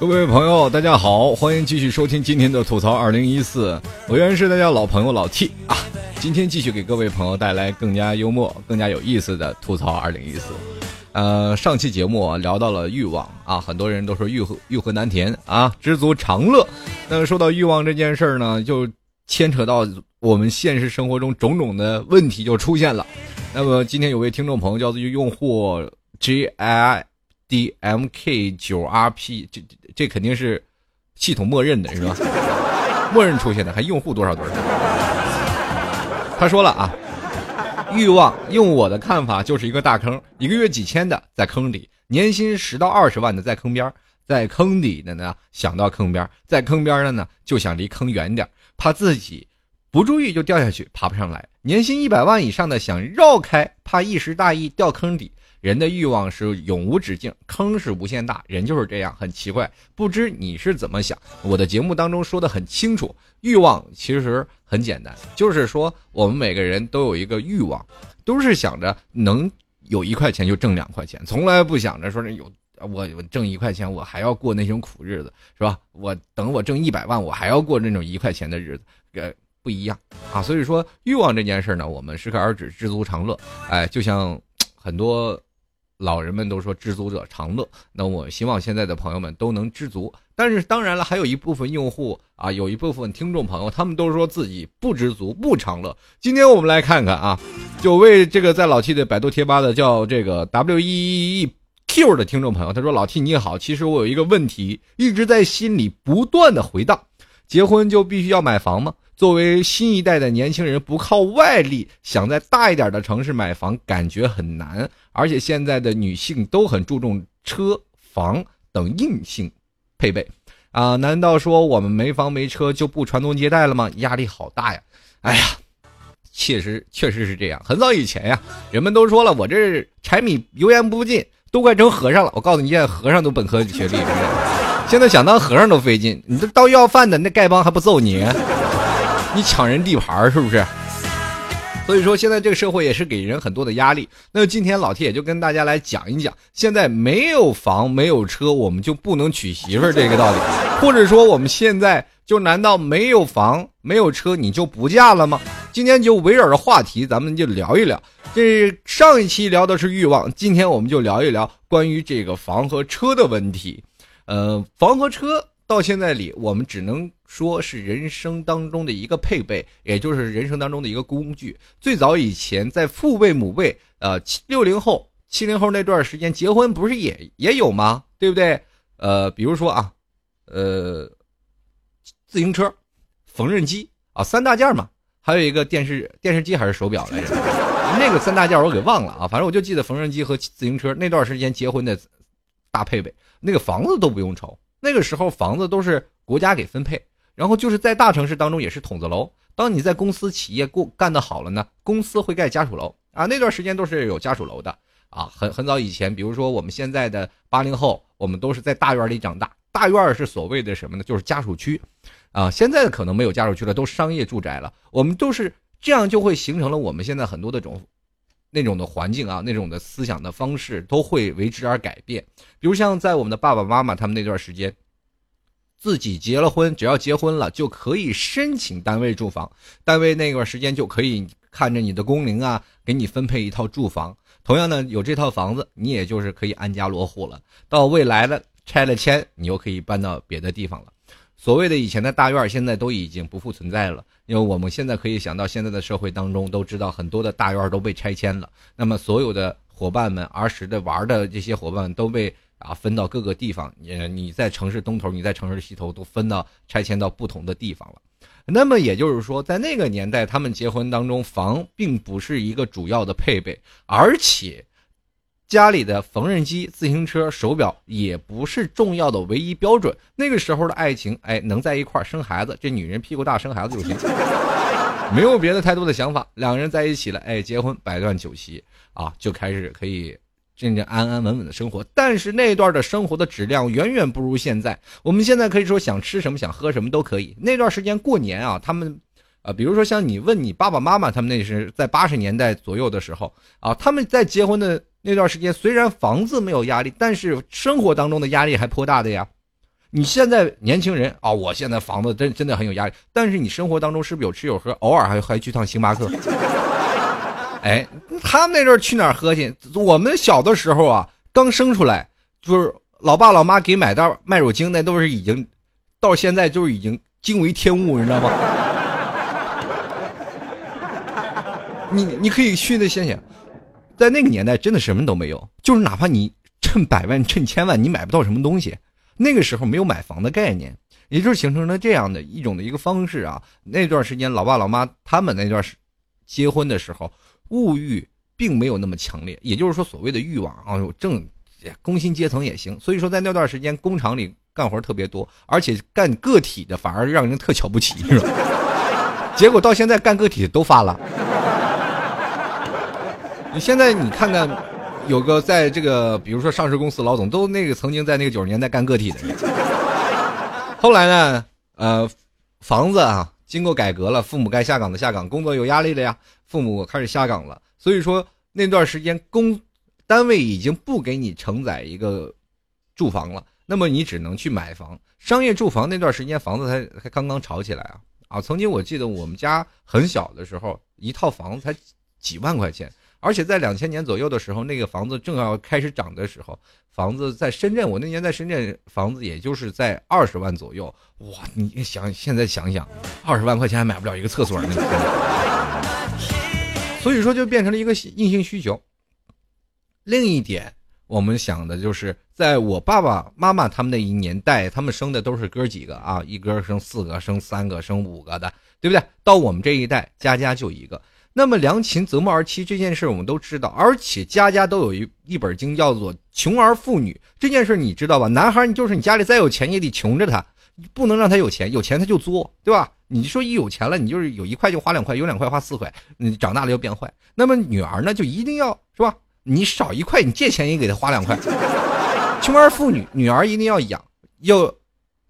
各位朋友，大家好，欢迎继续收听今天的吐槽二零一四，我依然是大家老朋友老 T 啊，今天继续给各位朋友带来更加幽默、更加有意思的吐槽二零一四。呃，上期节目聊到了欲望啊，很多人都说欲欲壑难填啊，知足常乐。那说到欲望这件事儿呢，就牵扯到我们现实生活中种种的问题就出现了。那么今天有位听众朋友叫做用户 J I D M K 九 R P 这。这肯定是系统默认的，是吧？默认出现的，还用户多少多少？他说了啊，欲望用我的看法就是一个大坑，一个月几千的在坑里，年薪十到二十万的在坑边，在坑里的呢想到坑边，在坑边的呢就想离坑远点，怕自己不注意就掉下去，爬不上来。年薪一百万以上的想绕开，怕一时大意掉坑底。人的欲望是永无止境，坑是无限大，人就是这样，很奇怪。不知你是怎么想？我的节目当中说的很清楚，欲望其实很简单，就是说我们每个人都有一个欲望，都是想着能有一块钱就挣两块钱，从来不想着说是有我我挣一块钱我还要过那种苦日子，是吧？我等我挣一百万我还要过那种一块钱的日子，呃，不一样啊。所以说欲望这件事呢，我们适可而止，知足常乐。哎，就像很多。老人们都说知足者常乐，那我希望现在的朋友们都能知足。但是当然了，还有一部分用户啊，有一部分听众朋友，他们都说自己不知足、不常乐。今天我们来看看啊，有位这个在老 T 的百度贴吧的叫这个 W E E Q 的听众朋友，他说：“老 T 你好，其实我有一个问题一直在心里不断的回荡，结婚就必须要买房吗？”作为新一代的年轻人，不靠外力，想在大一点的城市买房，感觉很难。而且现在的女性都很注重车房等硬性配备，啊，难道说我们没房没车就不传宗接代了吗？压力好大呀！哎呀，确实确实是这样。很早以前呀，人们都说了，我这柴米油盐不进，都快成和尚了。我告诉你，现在和尚都本科学历，现在想当和尚都费劲。你这当要饭的，那丐帮还不揍你？你抢人地盘是不是？所以说现在这个社会也是给人很多的压力。那今天老铁也就跟大家来讲一讲，现在没有房没有车，我们就不能娶媳妇儿这个道理，或者说我们现在就难道没有房没有车你就不嫁了吗？今天就围绕着话题，咱们就聊一聊。这上一期聊的是欲望，今天我们就聊一聊关于这个房和车的问题。呃，房和车。到现在里，我们只能说是人生当中的一个配备，也就是人生当中的一个工具。最早以前，在父辈母辈，呃，六零后、七零后那段时间，结婚不是也也有吗？对不对？呃，比如说啊，呃，自行车、缝纫机啊，三大件嘛，还有一个电视电视机还是手表来着？那个三大件我给忘了啊，反正我就记得缝纫机和自行车那段时间结婚的大配备，那个房子都不用愁。那个时候房子都是国家给分配，然后就是在大城市当中也是筒子楼。当你在公司企业过干得好了呢，公司会盖家属楼啊。那段时间都是有家属楼的啊。很很早以前，比如说我们现在的八零后，我们都是在大院里长大。大院是所谓的什么呢？就是家属区啊。现在可能没有家属区了，都商业住宅了。我们都是这样，就会形成了我们现在很多的种那种的环境啊，那种的思想的方式都会为之而改变。比如像在我们的爸爸妈妈他们那段时间，自己结了婚，只要结婚了就可以申请单位住房，单位那段时间就可以看着你的工龄啊，给你分配一套住房。同样呢，有这套房子，你也就是可以安家落户了。到未来的拆了迁，你又可以搬到别的地方了。所谓的以前的大院，现在都已经不复存在了，因为我们现在可以想到，现在的社会当中都知道很多的大院都被拆迁了。那么所有的伙伴们儿时的玩的这些伙伴都被啊分到各个地方，你你在城市东头，你在城市西头，都分到拆迁到不同的地方了。那么也就是说，在那个年代，他们结婚当中，房并不是一个主要的配备，而且。家里的缝纫机、自行车、手表也不是重要的唯一标准。那个时候的爱情，哎，能在一块生孩子，这女人屁股大，生孩子就行，没有别的太多的想法。两个人在一起了，哎，结婚，百段酒席啊，就开始可以真正安安稳稳的生活。但是那段的生活的质量远远不如现在。我们现在可以说想吃什么、想喝什么都可以。那段时间过年啊，他们。啊，比如说像你问你爸爸妈妈，他们那是在八十年代左右的时候啊，他们在结婚的那段时间，虽然房子没有压力，但是生活当中的压力还颇大的呀。你现在年轻人啊，我现在房子真真的很有压力，但是你生活当中是不是有吃有喝，偶尔还还去趟星巴克？哎，他们那阵去哪儿喝去？我们小的时候啊，刚生出来就是老爸老妈给买袋麦乳精，那都是已经到现在就是已经惊为天物，你知道吗？你你可以去那想想，在那个年代真的什么都没有，就是哪怕你趁百万趁千万，你买不到什么东西。那个时候没有买房的概念，也就是形成了这样的一种的一个方式啊。那段时间，老爸老妈他们那段时结婚的时候，物欲并没有那么强烈，也就是说，所谓的欲望啊，正工薪阶层也行。所以说，在那段时间，工厂里干活特别多，而且干个体的反而让人特瞧不起，是吧？结果到现在干个体的都发了。你现在你看看，有个在这个，比如说上市公司老总，都那个曾经在那个九十年代干个体的人。后来呢，呃，房子啊，经过改革了，父母该下岗的下岗，工作有压力了呀，父母开始下岗了。所以说那段时间工单位已经不给你承载一个住房了，那么你只能去买房。商业住房那段时间房子才才刚刚炒起来啊啊！曾经我记得我们家很小的时候，一套房子才几万块钱。而且在两千年左右的时候，那个房子正要开始涨的时候，房子在深圳，我那年在深圳，房子也就是在二十万左右。哇，你想现在想想，二十万块钱还买不了一个厕所呢。所以说，就变成了一个硬性需求。另一点，我们想的就是，在我爸爸妈妈他们那一年代，他们生的都是哥几个啊，一哥生四个，生三个，生五个的，对不对？到我们这一代，家家就一个。那么良禽择木而栖这件事我们都知道，而且家家都有一一本经叫做“穷儿富女”这件事你知道吧？男孩你就是你家里再有钱也得穷着他，不能让他有钱，有钱他就作，对吧？你说一有钱了，你就是有一块就花两块，有两块花四块，你长大了要变坏。那么女儿呢，就一定要是吧？你少一块，你借钱也给他花两块。穷儿富女，女儿一定要养。要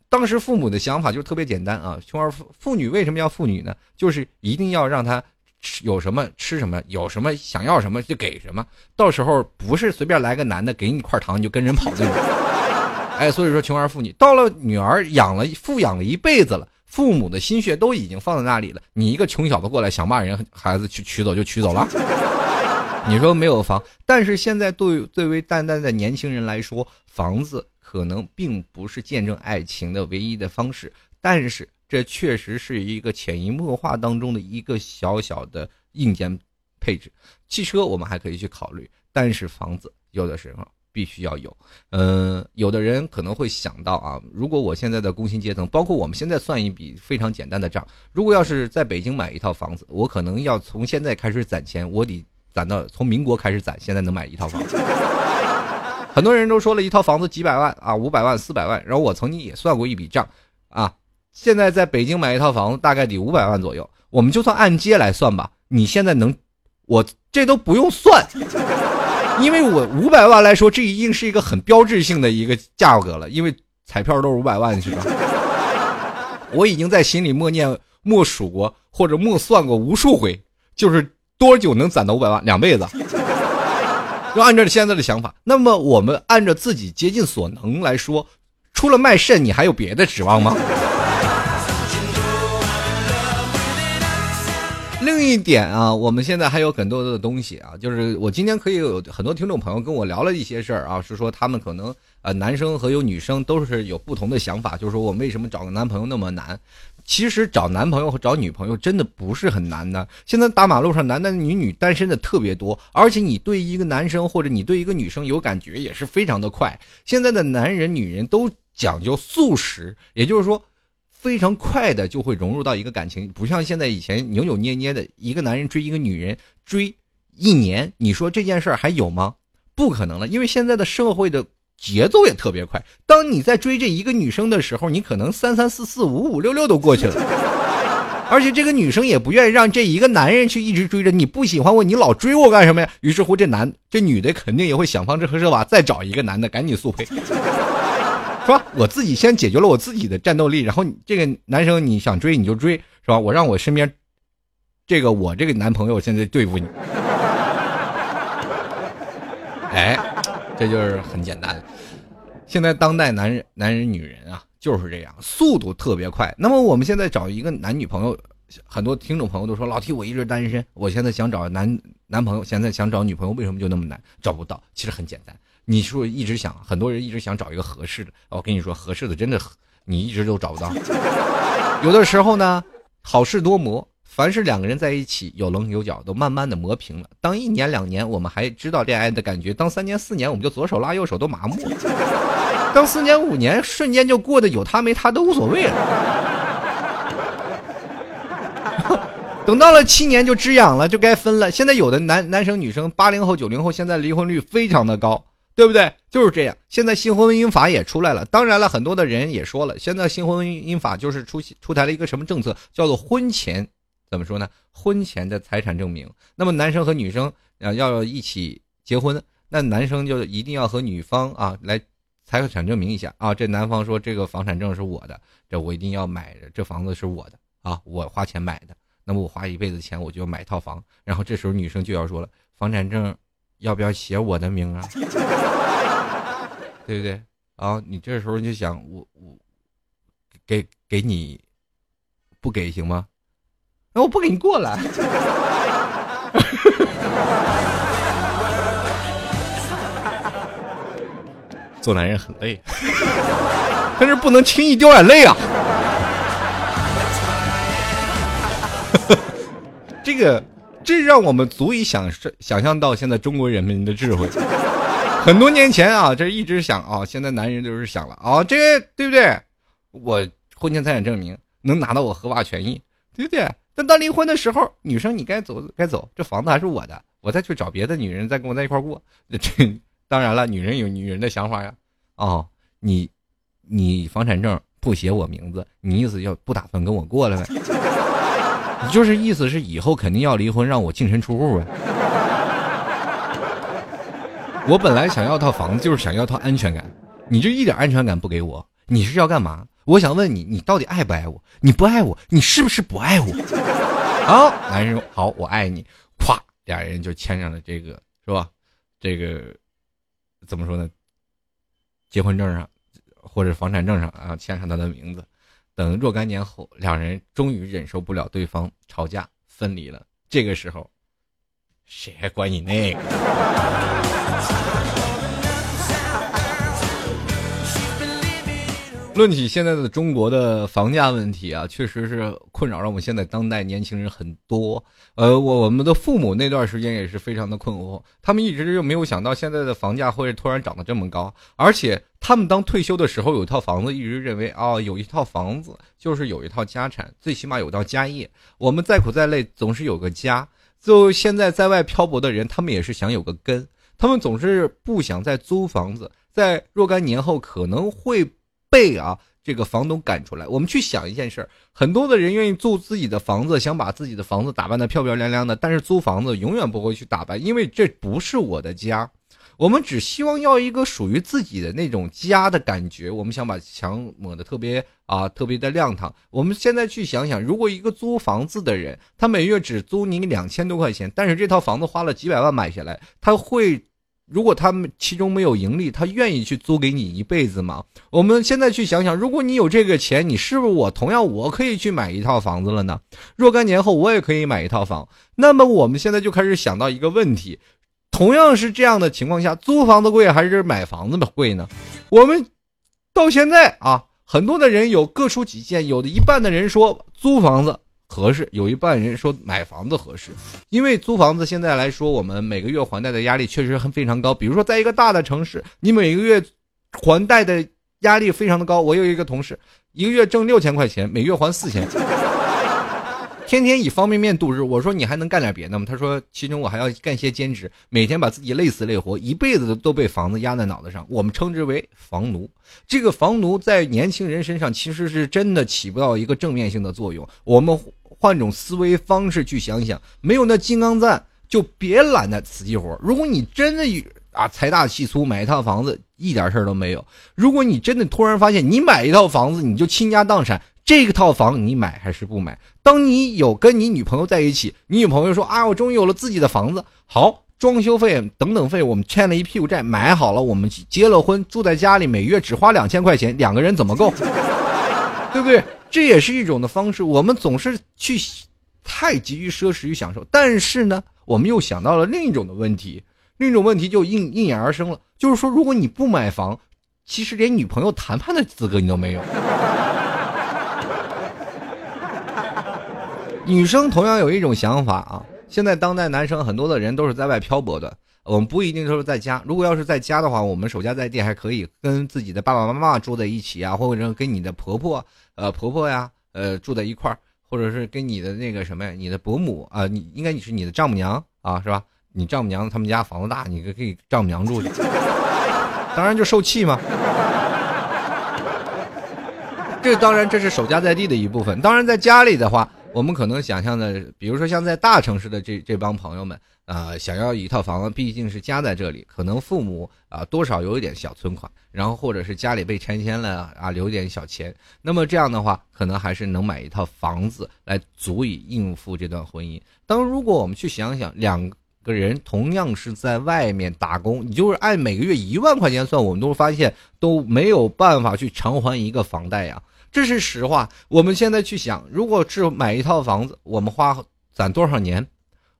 当时父母的想法就特别简单啊，穷儿富妇女为什么要妇女呢？就是一定要让她。吃有什么吃什么，有什么想要什么就给什么。到时候不是随便来个男的给你一块糖你就跟人跑那种。哎，所以说穷儿富女到了女儿养了富养了一辈子了，父母的心血都已经放在那里了。你一个穷小子过来想把人孩子去取走就取走了。你说没有房，但是现在对最为淡淡的年轻人来说，房子可能并不是见证爱情的唯一的方式，但是。这确实是一个潜移默化当中的一个小小的硬件配置。汽车我们还可以去考虑，但是房子有的时候必须要有。嗯，有的人可能会想到啊，如果我现在的工薪阶层，包括我们现在算一笔非常简单的账，如果要是在北京买一套房子，我可能要从现在开始攒钱，我得攒到从民国开始攒，现在能买一套房子。很多人都说了一套房子几百万啊，五百万、四百万，然后我曾经也算过一笔账啊。现在在北京买一套房子大概得五百万左右，我们就算按揭来算吧。你现在能，我这都不用算，因为我五百万来说，这已经是一个很标志性的一个价格了。因为彩票都是五百万，是吧？我已经在心里默念、默数过或者默算过无数回，就是多久能攒到五百万？两辈子。就按照现在的想法，那么我们按照自己竭尽所能来说，除了卖肾，你还有别的指望吗？另一点啊，我们现在还有很多的东西啊，就是我今天可以有很多听众朋友跟我聊了一些事儿啊，是说他们可能呃男生和有女生都是有不同的想法，就是说我为什么找个男朋友那么难？其实找男朋友和找女朋友真的不是很难的。现在大马路上男男女女单身的特别多，而且你对一个男生或者你对一个女生有感觉也是非常的快。现在的男人女人都讲究速食，也就是说。非常快的就会融入到一个感情，不像现在以前扭扭捏捏的。一个男人追一个女人追一年，你说这件事儿还有吗？不可能了，因为现在的社会的节奏也特别快。当你在追这一个女生的时候，你可能三三四四五五六六都过去了，而且这个女生也不愿意让这一个男人去一直追着你。不喜欢我，你老追我干什么呀？于是乎，这男这女的肯定也会想方设法再找一个男的，赶紧速配。说？我自己先解决了我自己的战斗力，然后这个男生你想追你就追，是吧？我让我身边这个我这个男朋友现在对付你，哎，这就是很简单。现在当代男人、男人、女人啊，就是这样，速度特别快。那么我们现在找一个男女朋友，很多听众朋友都说老 T 我一直单身，我现在想找男男朋友，现在想找女朋友，为什么就那么难找不到？其实很简单，你说一直想，很多人一直想找一个合适的，我跟你说合适的真的你一直都找不到。有的时候呢，好事多磨。凡是两个人在一起，有棱有角，都慢慢的磨平了。当一年两年，我们还知道恋爱的感觉；当三年四年，我们就左手拉右手都麻木了；当四年五年，瞬间就过得有他没他都无所谓了。等到了七年就知痒了，就该分了。现在有的男男生女生，八零后九零后，现在离婚率非常的高。对不对？就是这样。现在新婚姻法也出来了，当然了，很多的人也说了，现在新婚姻法就是出出台了一个什么政策，叫做婚前怎么说呢？婚前的财产证明。那么男生和女生啊要一起结婚，那男生就一定要和女方啊来财产证明一下啊。这男方说这个房产证是我的，这我一定要买，这房子是我的啊，我花钱买的。那么我花一辈子钱，我就要买套房。然后这时候女生就要说了，房产证。要不要写我的名啊？对不对？啊，你这时候就想我我给给你不给行吗？那我不给你过来。做男人很累，但是不能轻易掉眼泪啊。这个。这让我们足以想想象到现在中国人民的智慧。很多年前啊，这一直想啊，现在男人就是想了啊，这对不对？我婚前财产证明能拿到我合法权益，对不对？但到离婚的时候，女生你该走该走，这房子还是我的，我再去找别的女人再跟我在一块过。这当然了，女人有女人的想法呀。哦，你你房产证不写我名字，你意思要不打算跟我过了呗？你就是意思是以后肯定要离婚，让我净身出户呗？我本来想要套房子，就是想要套安全感。你这一点安全感不给我，你是要干嘛？我想问你，你到底爱不爱我？你不爱我，你是不是不爱我？好，男人说好，我爱你。咵，俩人就签上了这个，是吧？这个怎么说呢？结婚证上或者房产证上啊，签上他的名字。等若干年后，两人终于忍受不了对方吵架分离了。这个时候，谁还管你那个？论起现在的中国的房价问题啊，确实是困扰让我们现在当代年轻人很多。呃，我我们的父母那段时间也是非常的困惑，他们一直就没有想到现在的房价会突然涨得这么高，而且他们当退休的时候有一套房子，一直认为啊，有一套房子就是有一套家产，最起码有套家业。我们再苦再累，总是有个家。就现在在外漂泊的人，他们也是想有个根，他们总是不想再租房子，在若干年后可能会。被啊这个房东赶出来，我们去想一件事儿，很多的人愿意租自己的房子，想把自己的房子打扮的漂漂亮亮的，但是租房子永远不会去打扮，因为这不是我的家。我们只希望要一个属于自己的那种家的感觉，我们想把墙抹的特别啊特别的亮堂。我们现在去想想，如果一个租房子的人，他每月只租你两千多块钱，但是这套房子花了几百万买下来，他会。如果他们其中没有盈利，他愿意去租给你一辈子吗？我们现在去想想，如果你有这个钱，你是不是我同样我可以去买一套房子了呢？若干年后我也可以买一套房。那么我们现在就开始想到一个问题：同样是这样的情况下，租房子贵还是买房子贵呢？我们到现在啊，很多的人有各抒己见，有的一半的人说租房子。合适，有一半人说买房子合适，因为租房子现在来说，我们每个月还贷的压力确实很非常高。比如说，在一个大的城市，你每个月还贷的压力非常的高。我有一个同事，一个月挣六千块钱，每月还四千。天天以方便面度日，我说你还能干点别的吗？他说，其中我还要干些兼职，每天把自己累死累活，一辈子都被房子压在脑袋上。我们称之为房奴。这个房奴在年轻人身上其实是真的起不到一个正面性的作用。我们换种思维方式去想想，没有那金刚钻，就别揽那瓷器活。如果你真的啊财大气粗买一套房子，一点事儿都没有。如果你真的突然发现你买一套房子，你就倾家荡产。这个套房你买还是不买？当你有跟你女朋友在一起，你女朋友说啊，我终于有了自己的房子，好，装修费等等费我们欠了一屁股债，买好了，我们结了婚，住在家里，每月只花两千块钱，两个人怎么够？对不对？这也是一种的方式。我们总是去太急于奢侈与享受，但是呢，我们又想到了另一种的问题，另一种问题就应应运而生了，就是说，如果你不买房，其实连女朋友谈判的资格你都没有。女生同样有一种想法啊，现在当代男生很多的人都是在外漂泊的，我们不一定都是在家。如果要是在家的话，我们守家在地还可以跟自己的爸爸妈妈住在一起啊，或者跟你的婆婆、呃婆婆呀，呃住在一块儿，或者是跟你的那个什么呀，你的伯母啊，你应该你是你的丈母娘啊，是吧？你丈母娘他们家房子大，你可以丈母娘住去，当然就受气嘛。这当然这是守家在地的一部分，当然在家里的话。我们可能想象的，比如说像在大城市的这这帮朋友们啊，想要一套房子，毕竟是家在这里，可能父母啊多少有一点小存款，然后或者是家里被拆迁了啊，留点小钱，那么这样的话，可能还是能买一套房子来足以应付这段婚姻。当如果我们去想想，两个人同样是在外面打工，你就是按每个月一万块钱算，我们都发现都没有办法去偿还一个房贷呀。这是实话。我们现在去想，如果是买一套房子，我们花攒多少年？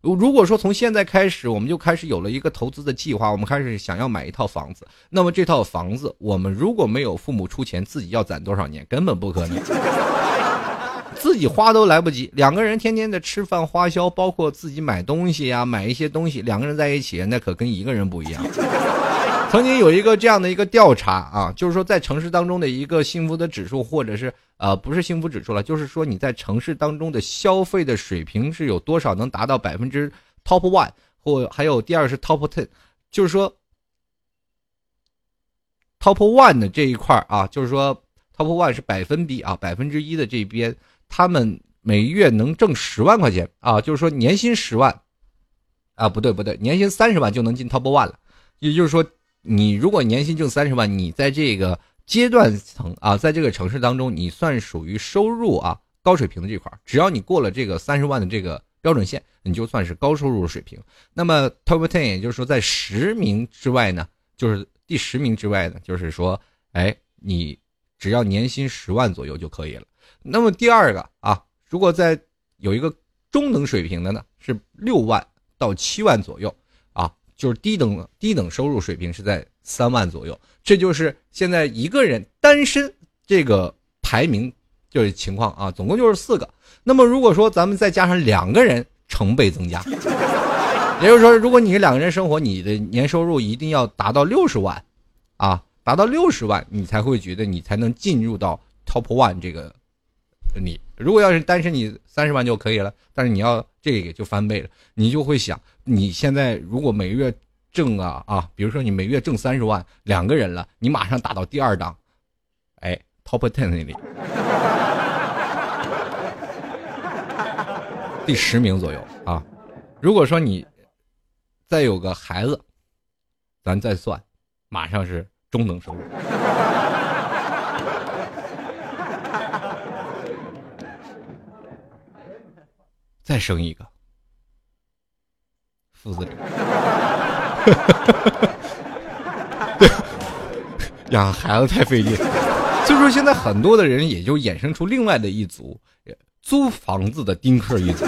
如果说从现在开始，我们就开始有了一个投资的计划，我们开始想要买一套房子，那么这套房子，我们如果没有父母出钱，自己要攒多少年？根本不可能，自己花都来不及。两个人天天的吃饭花销，包括自己买东西呀，买一些东西，两个人在一起，那可跟一个人不一样。曾经有一个这样的一个调查啊，就是说在城市当中的一个幸福的指数，或者是呃不是幸福指数了，就是说你在城市当中的消费的水平是有多少能达到百分之 top one，或还有第二是 top ten，就是说 top one 的这一块啊，就是说 top one 是百分比啊，百分之一的这边，他们每月能挣十万块钱啊，就是说年薪十万啊，不对不对，年薪三十万就能进 top one 了，也就是说。你如果年薪挣三十万，你在这个阶段层啊，在这个城市当中，你算属于收入啊高水平的这块只要你过了这个三十万的这个标准线，你就算是高收入水平。那么 top ten，也就是说在十名之外呢，就是第十名之外呢，就是说，哎，你只要年薪十万左右就可以了。那么第二个啊，如果在有一个中等水平的呢，是六万到七万左右。就是低等低等收入水平是在三万左右，这就是现在一个人单身这个排名就是情况啊，总共就是四个。那么如果说咱们再加上两个人，成倍增加，也就是说，如果你是两个人生活，你的年收入一定要达到六十万，啊，达到六十万，你才会觉得你才能进入到 top one 这个。你如果要是单身，你三十万就可以了，但是你要这个就翻倍了，你就会想。你现在如果每月挣啊啊，比如说你每月挣三十万，两个人了，你马上打到第二档，哎，top ten 那里，第十名左右啊。如果说你再有个孩子，咱再算，马上是中等收入。再生一个。父子俩，对，养孩子太费劲，所以说现在很多的人也就衍生出另外的一组租房子的丁克一族。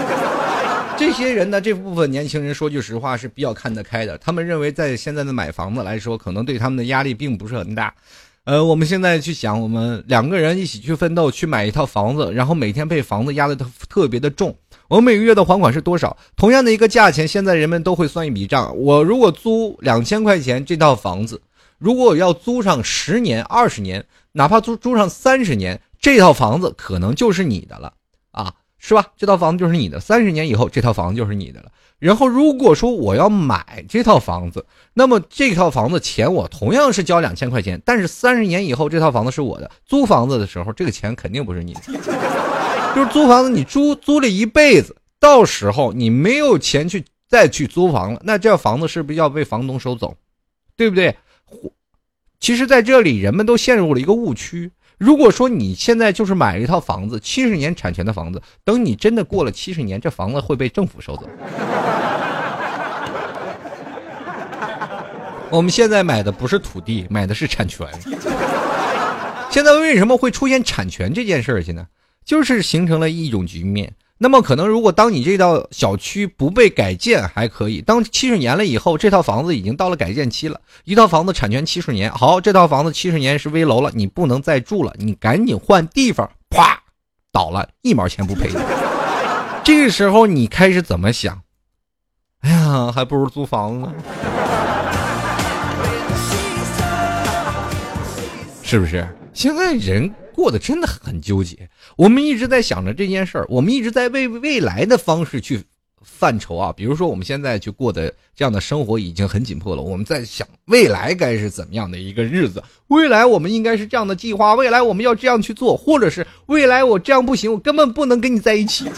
这些人呢，这部分年轻人说句实话是比较看得开的，他们认为在现在的买房子来说，可能对他们的压力并不是很大。呃，我们现在去想，我们两个人一起去奋斗，去买一套房子，然后每天被房子压得特特别的重。我每个月的还款是多少？同样的一个价钱，现在人们都会算一笔账。我如果租两千块钱这套房子，如果我要租上十年、二十年，哪怕租租上三十年，这套房子可能就是你的了啊，是吧？这套房子就是你的，三十年以后，这套房子就是你的了。然后如果说我要买这套房子，那么这套房子钱我同样是交两千块钱，但是三十年以后，这套房子是我的。租房子的时候，这个钱肯定不是你的。就是租房子，你租租了一辈子，到时候你没有钱去再去租房了，那这房子是不是要被房东收走？对不对？其实，在这里人们都陷入了一个误区。如果说你现在就是买了一套房子，七十年产权的房子，等你真的过了七十年，这房子会被政府收走。我们现在买的不是土地，买的是产权。现在为什么会出现产权这件事儿去呢？就是形成了一种局面。那么可能，如果当你这套小区不被改建还可以，当七十年了以后，这套房子已经到了改建期了，一套房子产权七十年，好，这套房子七十年是危楼了，你不能再住了，你赶紧换地方，啪，倒了，一毛钱不赔。这个时候你开始怎么想？哎呀，还不如租房子，是不是？现在人。过得真的很纠结，我们一直在想着这件事儿，我们一直在为未来的方式去犯愁啊。比如说，我们现在去过的这样的生活已经很紧迫了，我们在想未来该是怎么样的一个日子，未来我们应该是这样的计划，未来我们要这样去做，或者是未来我这样不行，我根本不能跟你在一起。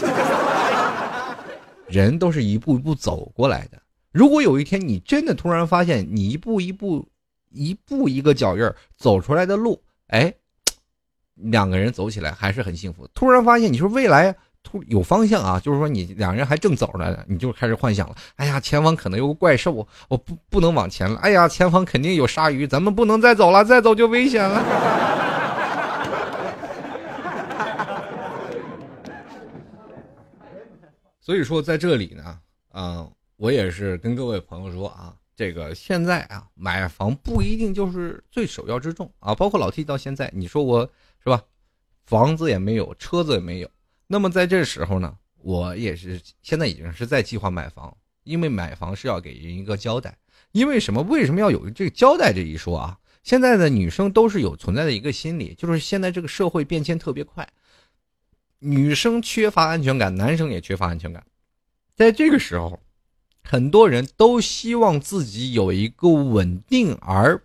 人都是一步一步走过来的，如果有一天你真的突然发现你一步一步、一步一个脚印儿走出来的路，哎。两个人走起来还是很幸福。突然发现，你说未来突有方向啊，就是说你两人还正走着呢，你就开始幻想了。哎呀，前方可能有个怪兽，我不不能往前了。哎呀，前方肯定有鲨鱼，咱们不能再走了，再走就危险了。所以说，在这里呢，啊，我也是跟各位朋友说啊，这个现在啊，买房不一定就是最首要之重啊。包括老 T 到现在，你说我。是吧？房子也没有，车子也没有。那么在这时候呢，我也是现在已经是在计划买房，因为买房是要给人一个交代。因为什么？为什么要有这个交代这一说啊？现在的女生都是有存在的一个心理，就是现在这个社会变迁特别快，女生缺乏安全感，男生也缺乏安全感。在这个时候，很多人都希望自己有一个稳定而，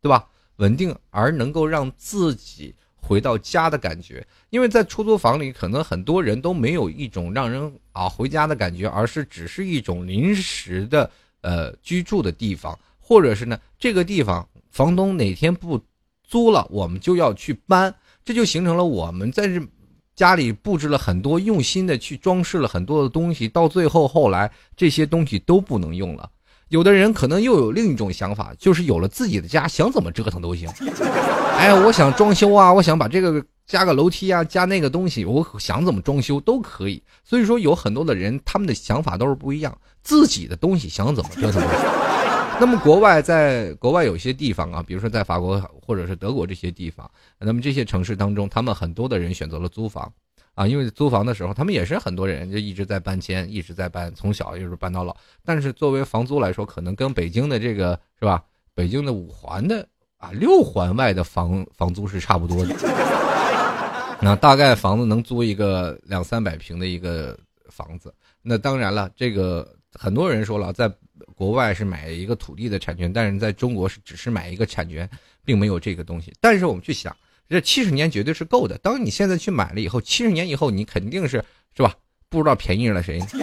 对吧？稳定而能够让自己。回到家的感觉，因为在出租房里，可能很多人都没有一种让人啊回家的感觉，而是只是一种临时的呃居住的地方，或者是呢这个地方房东哪天不租了，我们就要去搬，这就形成了我们在这家里布置了很多用心的去装饰了很多的东西，到最后后来这些东西都不能用了。有的人可能又有另一种想法，就是有了自己的家，想怎么折腾都行。哎，我想装修啊，我想把这个加个楼梯啊，加那个东西，我想怎么装修都可以。所以说，有很多的人，他们的想法都是不一样，自己的东西想怎么折腾。那么，国外在国外有些地方啊，比如说在法国或者是德国这些地方，那么这些城市当中，他们很多的人选择了租房。啊，因为租房的时候，他们也是很多人就一直在搬迁，一直在搬，从小就是搬到老。但是作为房租来说，可能跟北京的这个是吧？北京的五环的啊六环外的房房租是差不多的。那大概房子能租一个两三百平的一个房子。那当然了，这个很多人说了，在国外是买一个土地的产权，但是在中国是只是买一个产权，并没有这个东西。但是我们去想。这七十年绝对是够的。当你现在去买了以后，七十年以后你肯定是是吧？不知道便宜了谁。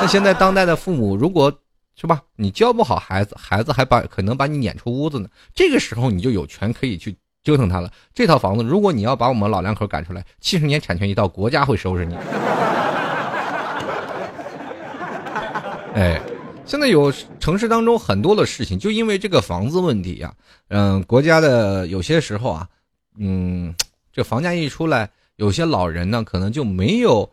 那现在当代的父母，如果是吧，你教不好孩子，孩子还把可能把你撵出屋子呢。这个时候你就有权可以去折腾他了。这套房子，如果你要把我们老两口赶出来，七十年产权一到，国家会收拾你。哎，现在有城市当中很多的事情，就因为这个房子问题呀，嗯，国家的有些时候啊。嗯，这房价一出来，有些老人呢，可能就没有，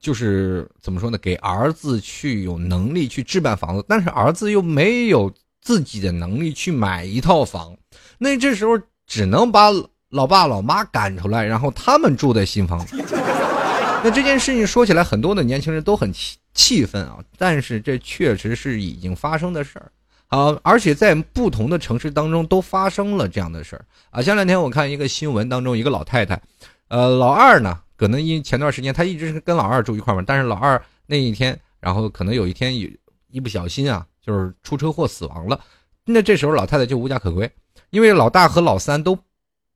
就是怎么说呢，给儿子去有能力去置办房子，但是儿子又没有自己的能力去买一套房，那这时候只能把老爸老妈赶出来，然后他们住在新房子。那这件事情说起来，很多的年轻人都很气气愤啊，但是这确实是已经发生的事儿。啊，而且在不同的城市当中都发生了这样的事儿啊。前两天我看一个新闻当中，一个老太太，呃，老二呢，可能因前段时间他一直是跟老二住一块嘛，但是老二那一天，然后可能有一天一一不小心啊，就是出车祸死亡了。那这时候老太太就无家可归，因为老大和老三都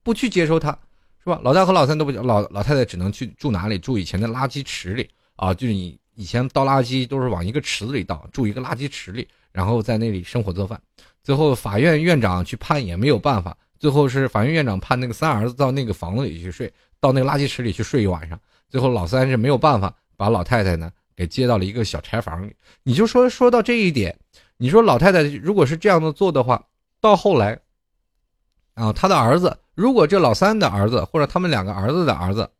不去接收她，是吧？老大和老三都不老老太太只能去住哪里？住以前的垃圾池里啊，就是你以前倒垃圾都是往一个池子里倒，住一个垃圾池里。然后在那里生火做饭，最后法院院长去判也没有办法，最后是法院院长判那个三儿子到那个房子里去睡，到那个垃圾池里去睡一晚上。最后老三是没有办法把老太太呢给接到了一个小柴房里。你就说说到这一点，你说老太太如果是这样的做的话，到后来，啊，他的儿子如果这老三的儿子或者他们两个儿子的儿子，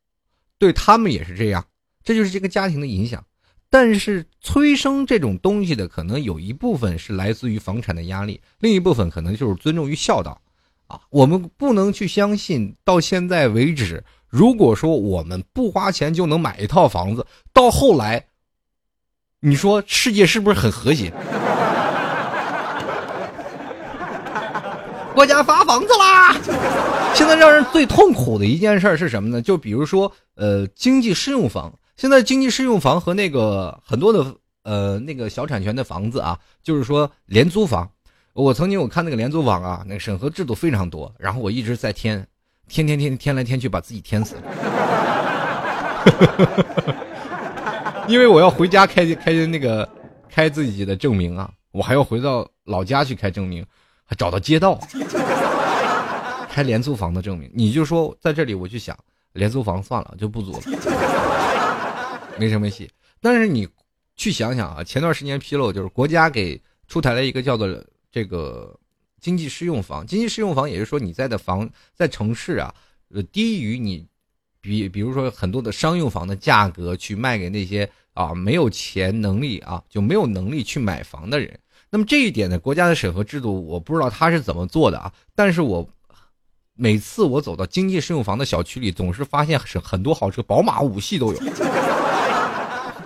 对他们也是这样，这就是这个家庭的影响。但是催生这种东西的，可能有一部分是来自于房产的压力，另一部分可能就是尊重于孝道，啊，我们不能去相信到现在为止，如果说我们不花钱就能买一套房子，到后来，你说世界是不是很和谐？国家发房子啦！现在让人最痛苦的一件事是什么呢？就比如说，呃，经济适用房。现在经济适用房和那个很多的呃那个小产权的房子啊，就是说廉租房。我曾经我看那个廉租房啊，那个审核制度非常多，然后我一直在添，天天天天来天去把自己添死了。因为我要回家开开那个开自己的证明啊，我还要回到老家去开证明，还找到街道 开廉租房的证明。你就说在这里我去想廉租房算了就不租了。没什么戏，但是你去想想啊，前段时间披露就是国家给出台了一个叫做这个经济适用房，经济适用房也就是说你在的房在城市啊，呃低于你比比如说很多的商用房的价格去卖给那些啊没有钱能力啊就没有能力去买房的人。那么这一点呢，国家的审核制度我不知道他是怎么做的啊，但是我每次我走到经济适用房的小区里，总是发现是很多豪车，宝马五系都有。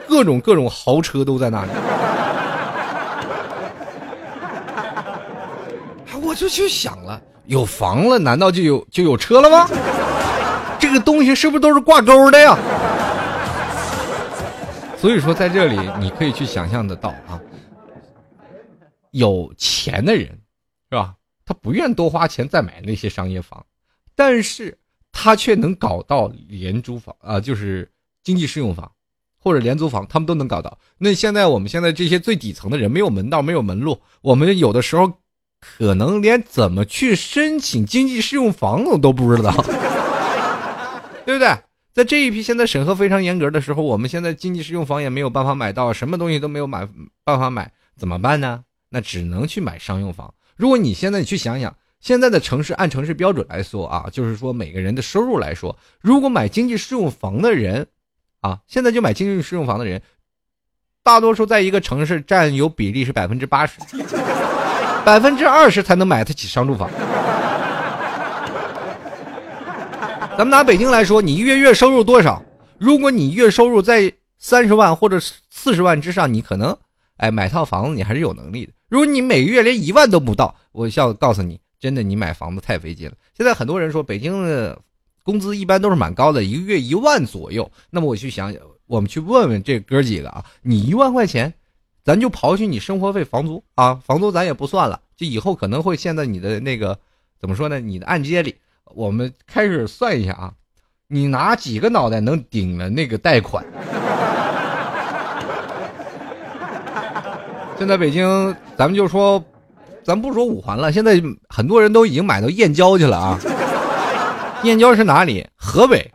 各种各种豪车都在那里，我就去想了，有房了，难道就有就有车了吗？这个东西是不是都是挂钩的呀？所以说，在这里你可以去想象得到啊，有钱的人是吧？他不愿多花钱再买那些商业房，但是他却能搞到廉租房啊，就是经济适用房。或者廉租房，他们都能搞到。那现在我们现在这些最底层的人没有门道，没有门路，我们有的时候可能连怎么去申请经济适用房我都不知道，对不对？在这一批现在审核非常严格的时候，我们现在经济适用房也没有办法买到，什么东西都没有买办法买，怎么办呢？那只能去买商用房。如果你现在你去想想，现在的城市按城市标准来说啊，就是说每个人的收入来说，如果买经济适用房的人。啊，现在就买经济适用房的人，大多数在一个城市占有比例是百分之八十，百分之二十才能买得起商住房。咱们拿北京来说，你月月收入多少？如果你月收入在三十万或者四十万之上，你可能哎买套房子你还是有能力的。如果你每个月连一万都不到，我要告诉你，真的你买房子太费劲了。现在很多人说北京的。工资一般都是蛮高的，一个月一万左右。那么我去想，我们去问问这哥几个啊，你一万块钱，咱就刨去你生活费、房租啊，房租咱也不算了，就以后可能会陷在你的那个怎么说呢？你的按揭里。我们开始算一下啊，你拿几个脑袋能顶了那个贷款？现在北京，咱们就说，咱不说五环了，现在很多人都已经买到燕郊去了啊。燕郊是哪里？河北。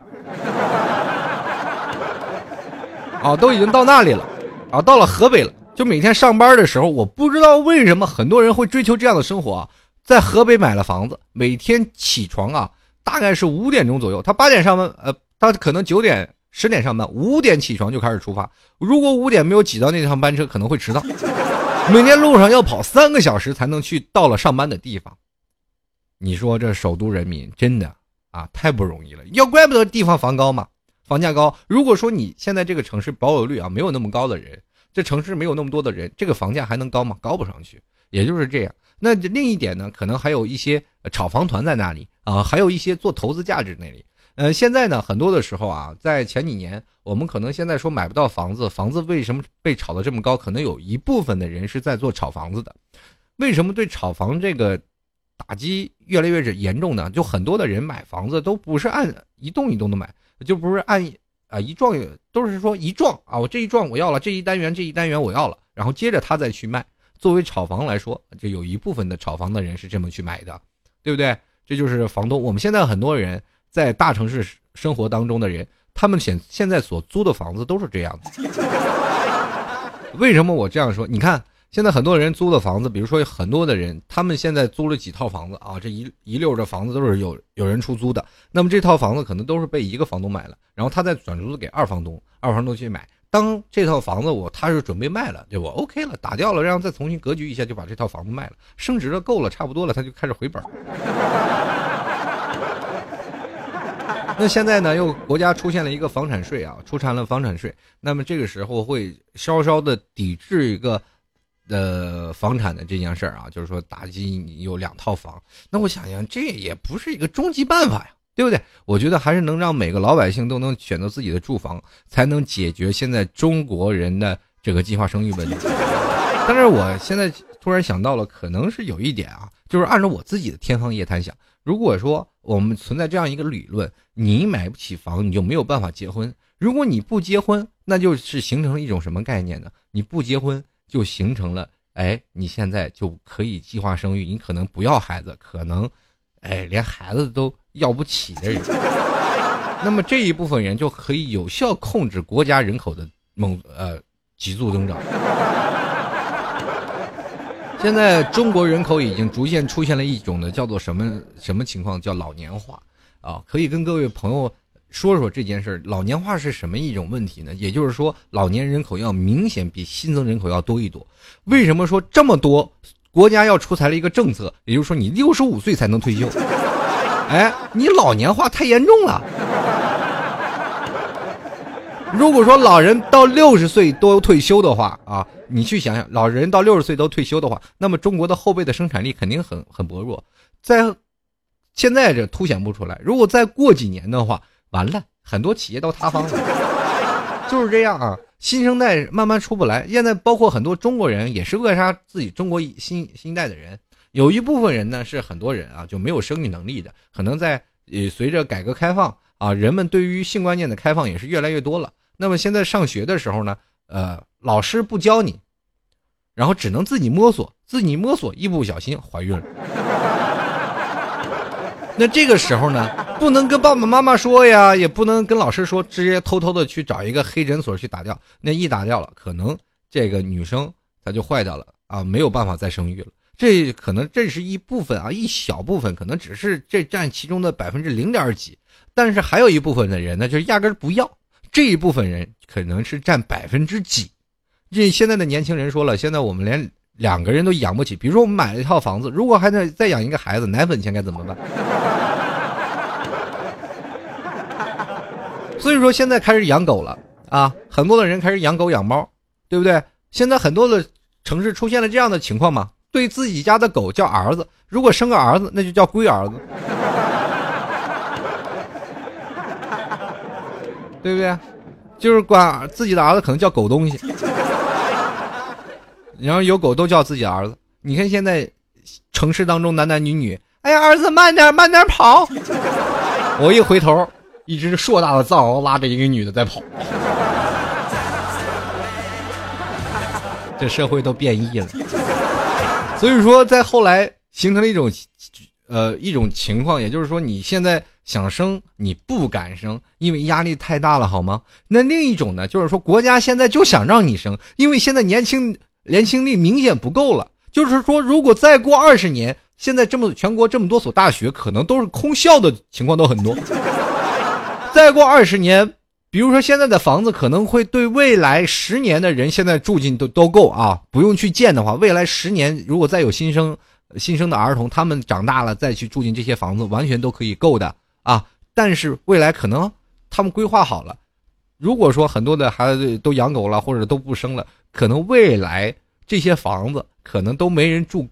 哦，都已经到那里了，啊，到了河北了。就每天上班的时候，我不知道为什么很多人会追求这样的生活，在河北买了房子，每天起床啊，大概是五点钟左右。他八点上班，呃，他可能九点、十点上班，五点起床就开始出发。如果五点没有挤到那趟班车，可能会迟到。每天路上要跑三个小时才能去到了上班的地方。你说这首都人民真的？啊，太不容易了！要怪不得地方房高嘛，房价高。如果说你现在这个城市保有率啊没有那么高的人，这城市没有那么多的人，这个房价还能高吗？高不上去。也就是这样。那另一点呢，可能还有一些炒房团在那里啊，还有一些做投资价值那里。呃，现在呢，很多的时候啊，在前几年，我们可能现在说买不到房子，房子为什么被炒得这么高？可能有一部分的人是在做炒房子的。为什么对炒房这个？打击越来越严重呢，就很多的人买房子都不是按一栋一栋的买，就不是按啊一幢都是说一幢啊，我这一幢我要了，这一单元这一单元我要了，然后接着他再去卖。作为炒房来说，就有一部分的炒房的人是这么去买的，对不对？这就是房东。我们现在很多人在大城市生活当中的人，他们现现在所租的房子都是这样的。为什么我这样说？你看现在很多人租的房子，比如说很多的人，他们现在租了几套房子啊，这一一溜的房子都是有有人出租的。那么这套房子可能都是被一个房东买了，然后他再转租给二房东，二房东去买。当这套房子我他是准备卖了，对不？OK 了，打掉了，然后再重新格局一下，就把这套房子卖了，升值了够了，差不多了，他就开始回本。那现在呢，又国家出现了一个房产税啊，出产了房产税，那么这个时候会稍稍的抵制一个，呃，房产的这件事儿啊，就是说打击你有两套房。那我想想，这也不是一个终极办法呀，对不对？我觉得还是能让每个老百姓都能选择自己的住房，才能解决现在中国人的这个计划生育问题。但是我现在突然想到了，可能是有一点啊，就是按照我自己的天方夜谭想。如果说我们存在这样一个理论，你买不起房，你就没有办法结婚。如果你不结婚，那就是形成了一种什么概念呢？你不结婚就形成了，哎，你现在就可以计划生育，你可能不要孩子，可能，哎，连孩子都要不起的人。那么这一部分人就可以有效控制国家人口的猛呃急速增长。现在中国人口已经逐渐出现了一种呢，叫做什么什么情况？叫老年化，啊，可以跟各位朋友说说这件事儿。老年化是什么一种问题呢？也就是说，老年人口要明显比新增人口要多一多。为什么说这么多？国家要出台了一个政策，也就是说，你六十五岁才能退休。哎，你老年化太严重了。如果说老人到六十岁都退休的话啊，你去想想，老人到六十岁都退休的话，那么中国的后备的生产力肯定很很薄弱，在现在这凸显不出来。如果再过几年的话，完了，很多企业都塌方了，就是这样啊。新生代慢慢出不来，现在包括很多中国人也是扼杀自己中国新新一代的人。有一部分人呢是很多人啊就没有生育能力的，可能在呃随着改革开放。啊，人们对于性观念的开放也是越来越多了。那么现在上学的时候呢，呃，老师不教你，然后只能自己摸索，自己摸索，一不小心怀孕了。那这个时候呢，不能跟爸爸妈妈说呀，也不能跟老师说，直接偷偷的去找一个黑诊所去打掉。那一打掉了，可能这个女生她就坏掉了啊，没有办法再生育了。这可能这是一部分啊，一小部分，可能只是这占其中的百分之零点几。但是还有一部分的人呢，就是压根不要。这一部分人可能是占百分之几。这现在的年轻人说了，现在我们连两个人都养不起。比如说我们买了一套房子，如果还得再养一个孩子，奶粉钱该怎么办？所以说现在开始养狗了啊，很多的人开始养狗养猫，对不对？现在很多的城市出现了这样的情况嘛，对自己家的狗叫儿子，如果生个儿子，那就叫龟儿子。对不对？就是管自己的儿子可能叫狗东西，然后有狗都叫自己的儿子。你看现在城市当中男男女女，哎呀，儿子慢点慢点跑。我一回头，一只硕大的藏獒拉着一个女的在跑。这社会都变异了，所以说在后来形成了一种，呃，一种情况，也就是说你现在。想生你不敢生，因为压力太大了，好吗？那另一种呢，就是说国家现在就想让你生，因为现在年轻年轻力明显不够了。就是说，如果再过二十年，现在这么全国这么多所大学可能都是空校的情况都很多。再过二十年，比如说现在的房子可能会对未来十年的人现在住进都都够啊，不用去建的话，未来十年如果再有新生新生的儿童，他们长大了再去住进这些房子，完全都可以够的。啊！但是未来可能他们规划好了，如果说很多的孩子都养狗了，或者都不生了，可能未来这些房子可能都没人住，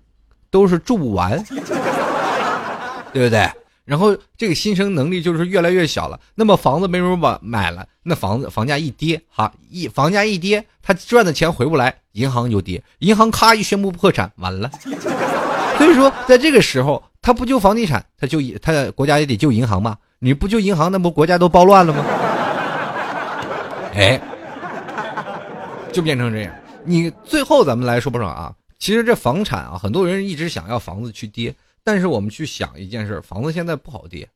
都是住不完，对不对？然后这个新生能力就是越来越小了，那么房子没人买买了，那房子房价一跌，哈一房价一跌，他赚的钱回不来，银行就跌，银行咔一宣布破产，完了。所以说，在这个时候。他不救房地产，他就他国家也得救银行嘛。你不救银行，那不国家都暴乱了吗？哎，就变成这样。你最后咱们来说不说啊？其实这房产啊，很多人一直想要房子去跌，但是我们去想一件事，房子现在不好跌，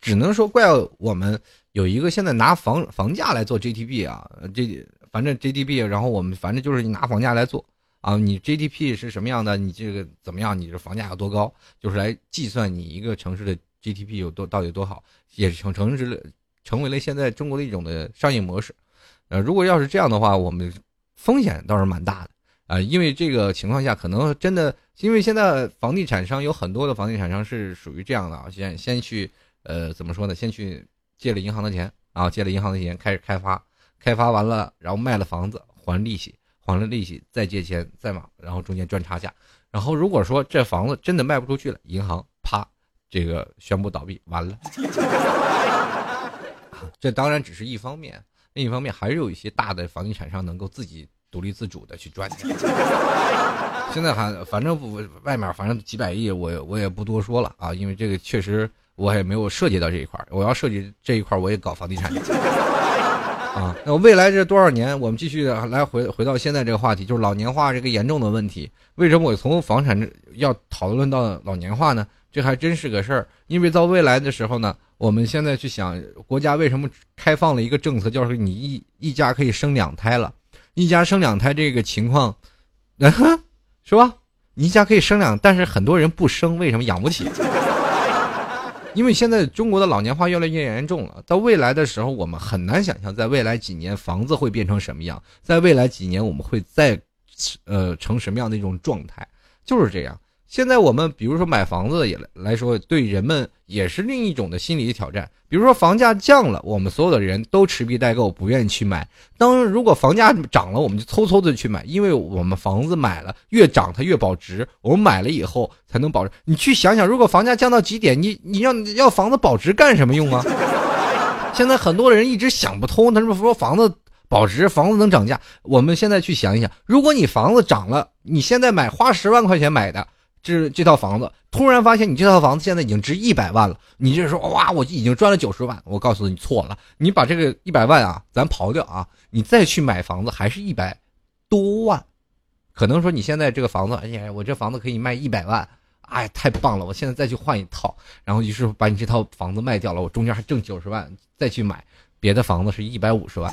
只能说怪我们有一个现在拿房房价来做 GDP 啊，这反正 GDP，然后我们反正就是拿房价来做。啊，你 GDP 是什么样的？你这个怎么样？你这房价有多高？就是来计算你一个城市的 GDP 有多到底多好，也成成城市成为了现在中国的一种的商业模式。呃，如果要是这样的话，我们风险倒是蛮大的啊，因为这个情况下可能真的，因为现在房地产商有很多的房地产商是属于这样的啊，先先去呃怎么说呢？先去借了银行的钱啊，借了银行的钱开始开发，开发完了然后卖了房子还利息。还了利息，再借钱，再买，然后中间赚差价。然后如果说这房子真的卖不出去了，银行啪，这个宣布倒闭，完了。这当然只是一方面，另一方面还是有一些大的房地产商能够自己独立自主的去赚钱。现在还反正外面反正几百亿，我我也不多说了啊，因为这个确实我也没有涉及到这一块我要涉及这一块我也搞房地产。啊，那未来这多少年，我们继续来回回到现在这个话题，就是老年化这个严重的问题。为什么我从房产要讨论到老年化呢？这还真是个事儿。因为到未来的时候呢，我们现在去想，国家为什么开放了一个政策，就是你一一家可以生两胎了，一家生两胎这个情况，是吧？你一家可以生两，但是很多人不生，为什么养不起？因为现在中国的老年化越来越严重了，到未来的时候，我们很难想象，在未来几年房子会变成什么样，在未来几年我们会再，呃，成什么样的一种状态，就是这样。现在我们比如说买房子也来说，对人们也是另一种的心理挑战。比如说房价降了，我们所有的人都持币待购，不愿意去买。当如果房价涨了，我们就偷偷的去买，因为我们房子买了越涨它越保值，我们买了以后才能保值。你去想想，如果房价降到极点，你你要要房子保值干什么用啊？现在很多人一直想不通，他们说房子保值，房子能涨价。我们现在去想一想，如果你房子涨了，你现在买花十万块钱买的。这这套房子，突然发现你这套房子现在已经值一百万了，你就说哇，我已经赚了九十万。我告诉你错了，你把这个一百万啊，咱刨掉啊，你再去买房子还是一百多万。可能说你现在这个房子，哎呀，我这房子可以卖一百万，哎，太棒了！我现在再去换一套，然后于是把你这套房子卖掉了，我中间还挣九十万，再去买别的房子是一百五十万，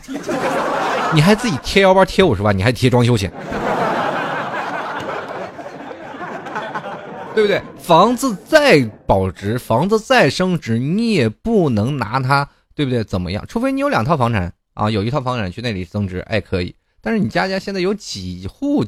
你还自己贴腰包贴五十万，你还贴装修钱。对不对？房子再保值，房子再升值，你也不能拿它，对不对？怎么样？除非你有两套房产啊，有一套房产去那里增值，哎，可以。但是你家家现在有几户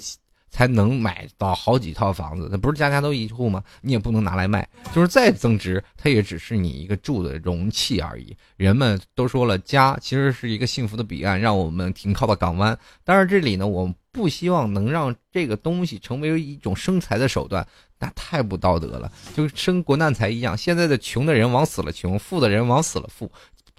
才能买到好几套房子？那不是家家都一户吗？你也不能拿来卖。就是再增值，它也只是你一个住的容器而已。人们都说了，家其实是一个幸福的彼岸，让我们停靠的港湾。但是这里呢，我们不希望能让这个东西成为一种生财的手段。那太不道德了，就生国难财一样。现在的穷的人往死了穷，富的人往死了富，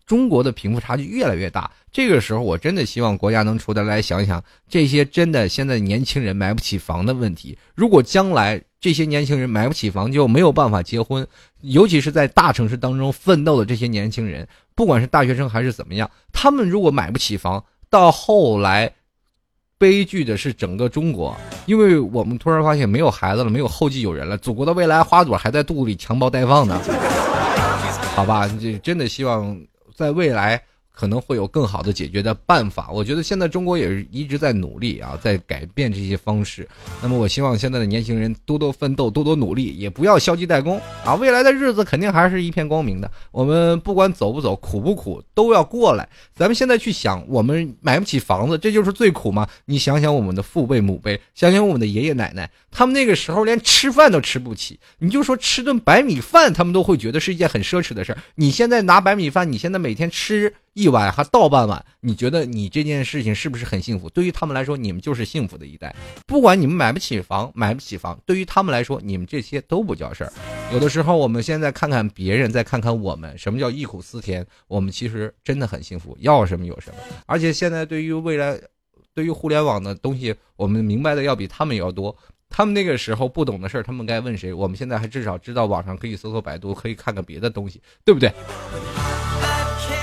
中国的贫富差距越来越大。这个时候，我真的希望国家能出来来想想，这些真的现在年轻人买不起房的问题。如果将来这些年轻人买不起房，就没有办法结婚，尤其是在大城市当中奋斗的这些年轻人，不管是大学生还是怎么样，他们如果买不起房，到后来。悲剧的是整个中国，因为我们突然发现没有孩子了，没有后继有人了，祖国的未来花朵还在肚里襁褓待放呢。好吧，这真的希望在未来。可能会有更好的解决的办法。我觉得现在中国也是一直在努力啊，在改变这些方式。那么我希望现在的年轻人多多奋斗，多多努力，也不要消极怠工啊！未来的日子肯定还是一片光明的。我们不管走不走，苦不苦，都要过来。咱们现在去想，我们买不起房子，这就是最苦吗？你想想我们的父辈母辈，想想我们的爷爷奶奶，他们那个时候连吃饭都吃不起，你就说吃顿白米饭，他们都会觉得是一件很奢侈的事儿。你现在拿白米饭，你现在每天吃。一碗还倒半碗，你觉得你这件事情是不是很幸福？对于他们来说，你们就是幸福的一代。不管你们买不起房，买不起房，对于他们来说，你们这些都不叫事儿。有的时候，我们现在看看别人，再看看我们，什么叫忆苦思甜？我们其实真的很幸福，要什么有什么。而且现在对于未来，对于互联网的东西，我们明白的要比他们要多。他们那个时候不懂的事儿，他们该问谁？我们现在还至少知道网上可以搜搜百度，可以看看别的东西，对不对？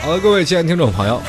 好的，各位亲爱的听众朋友，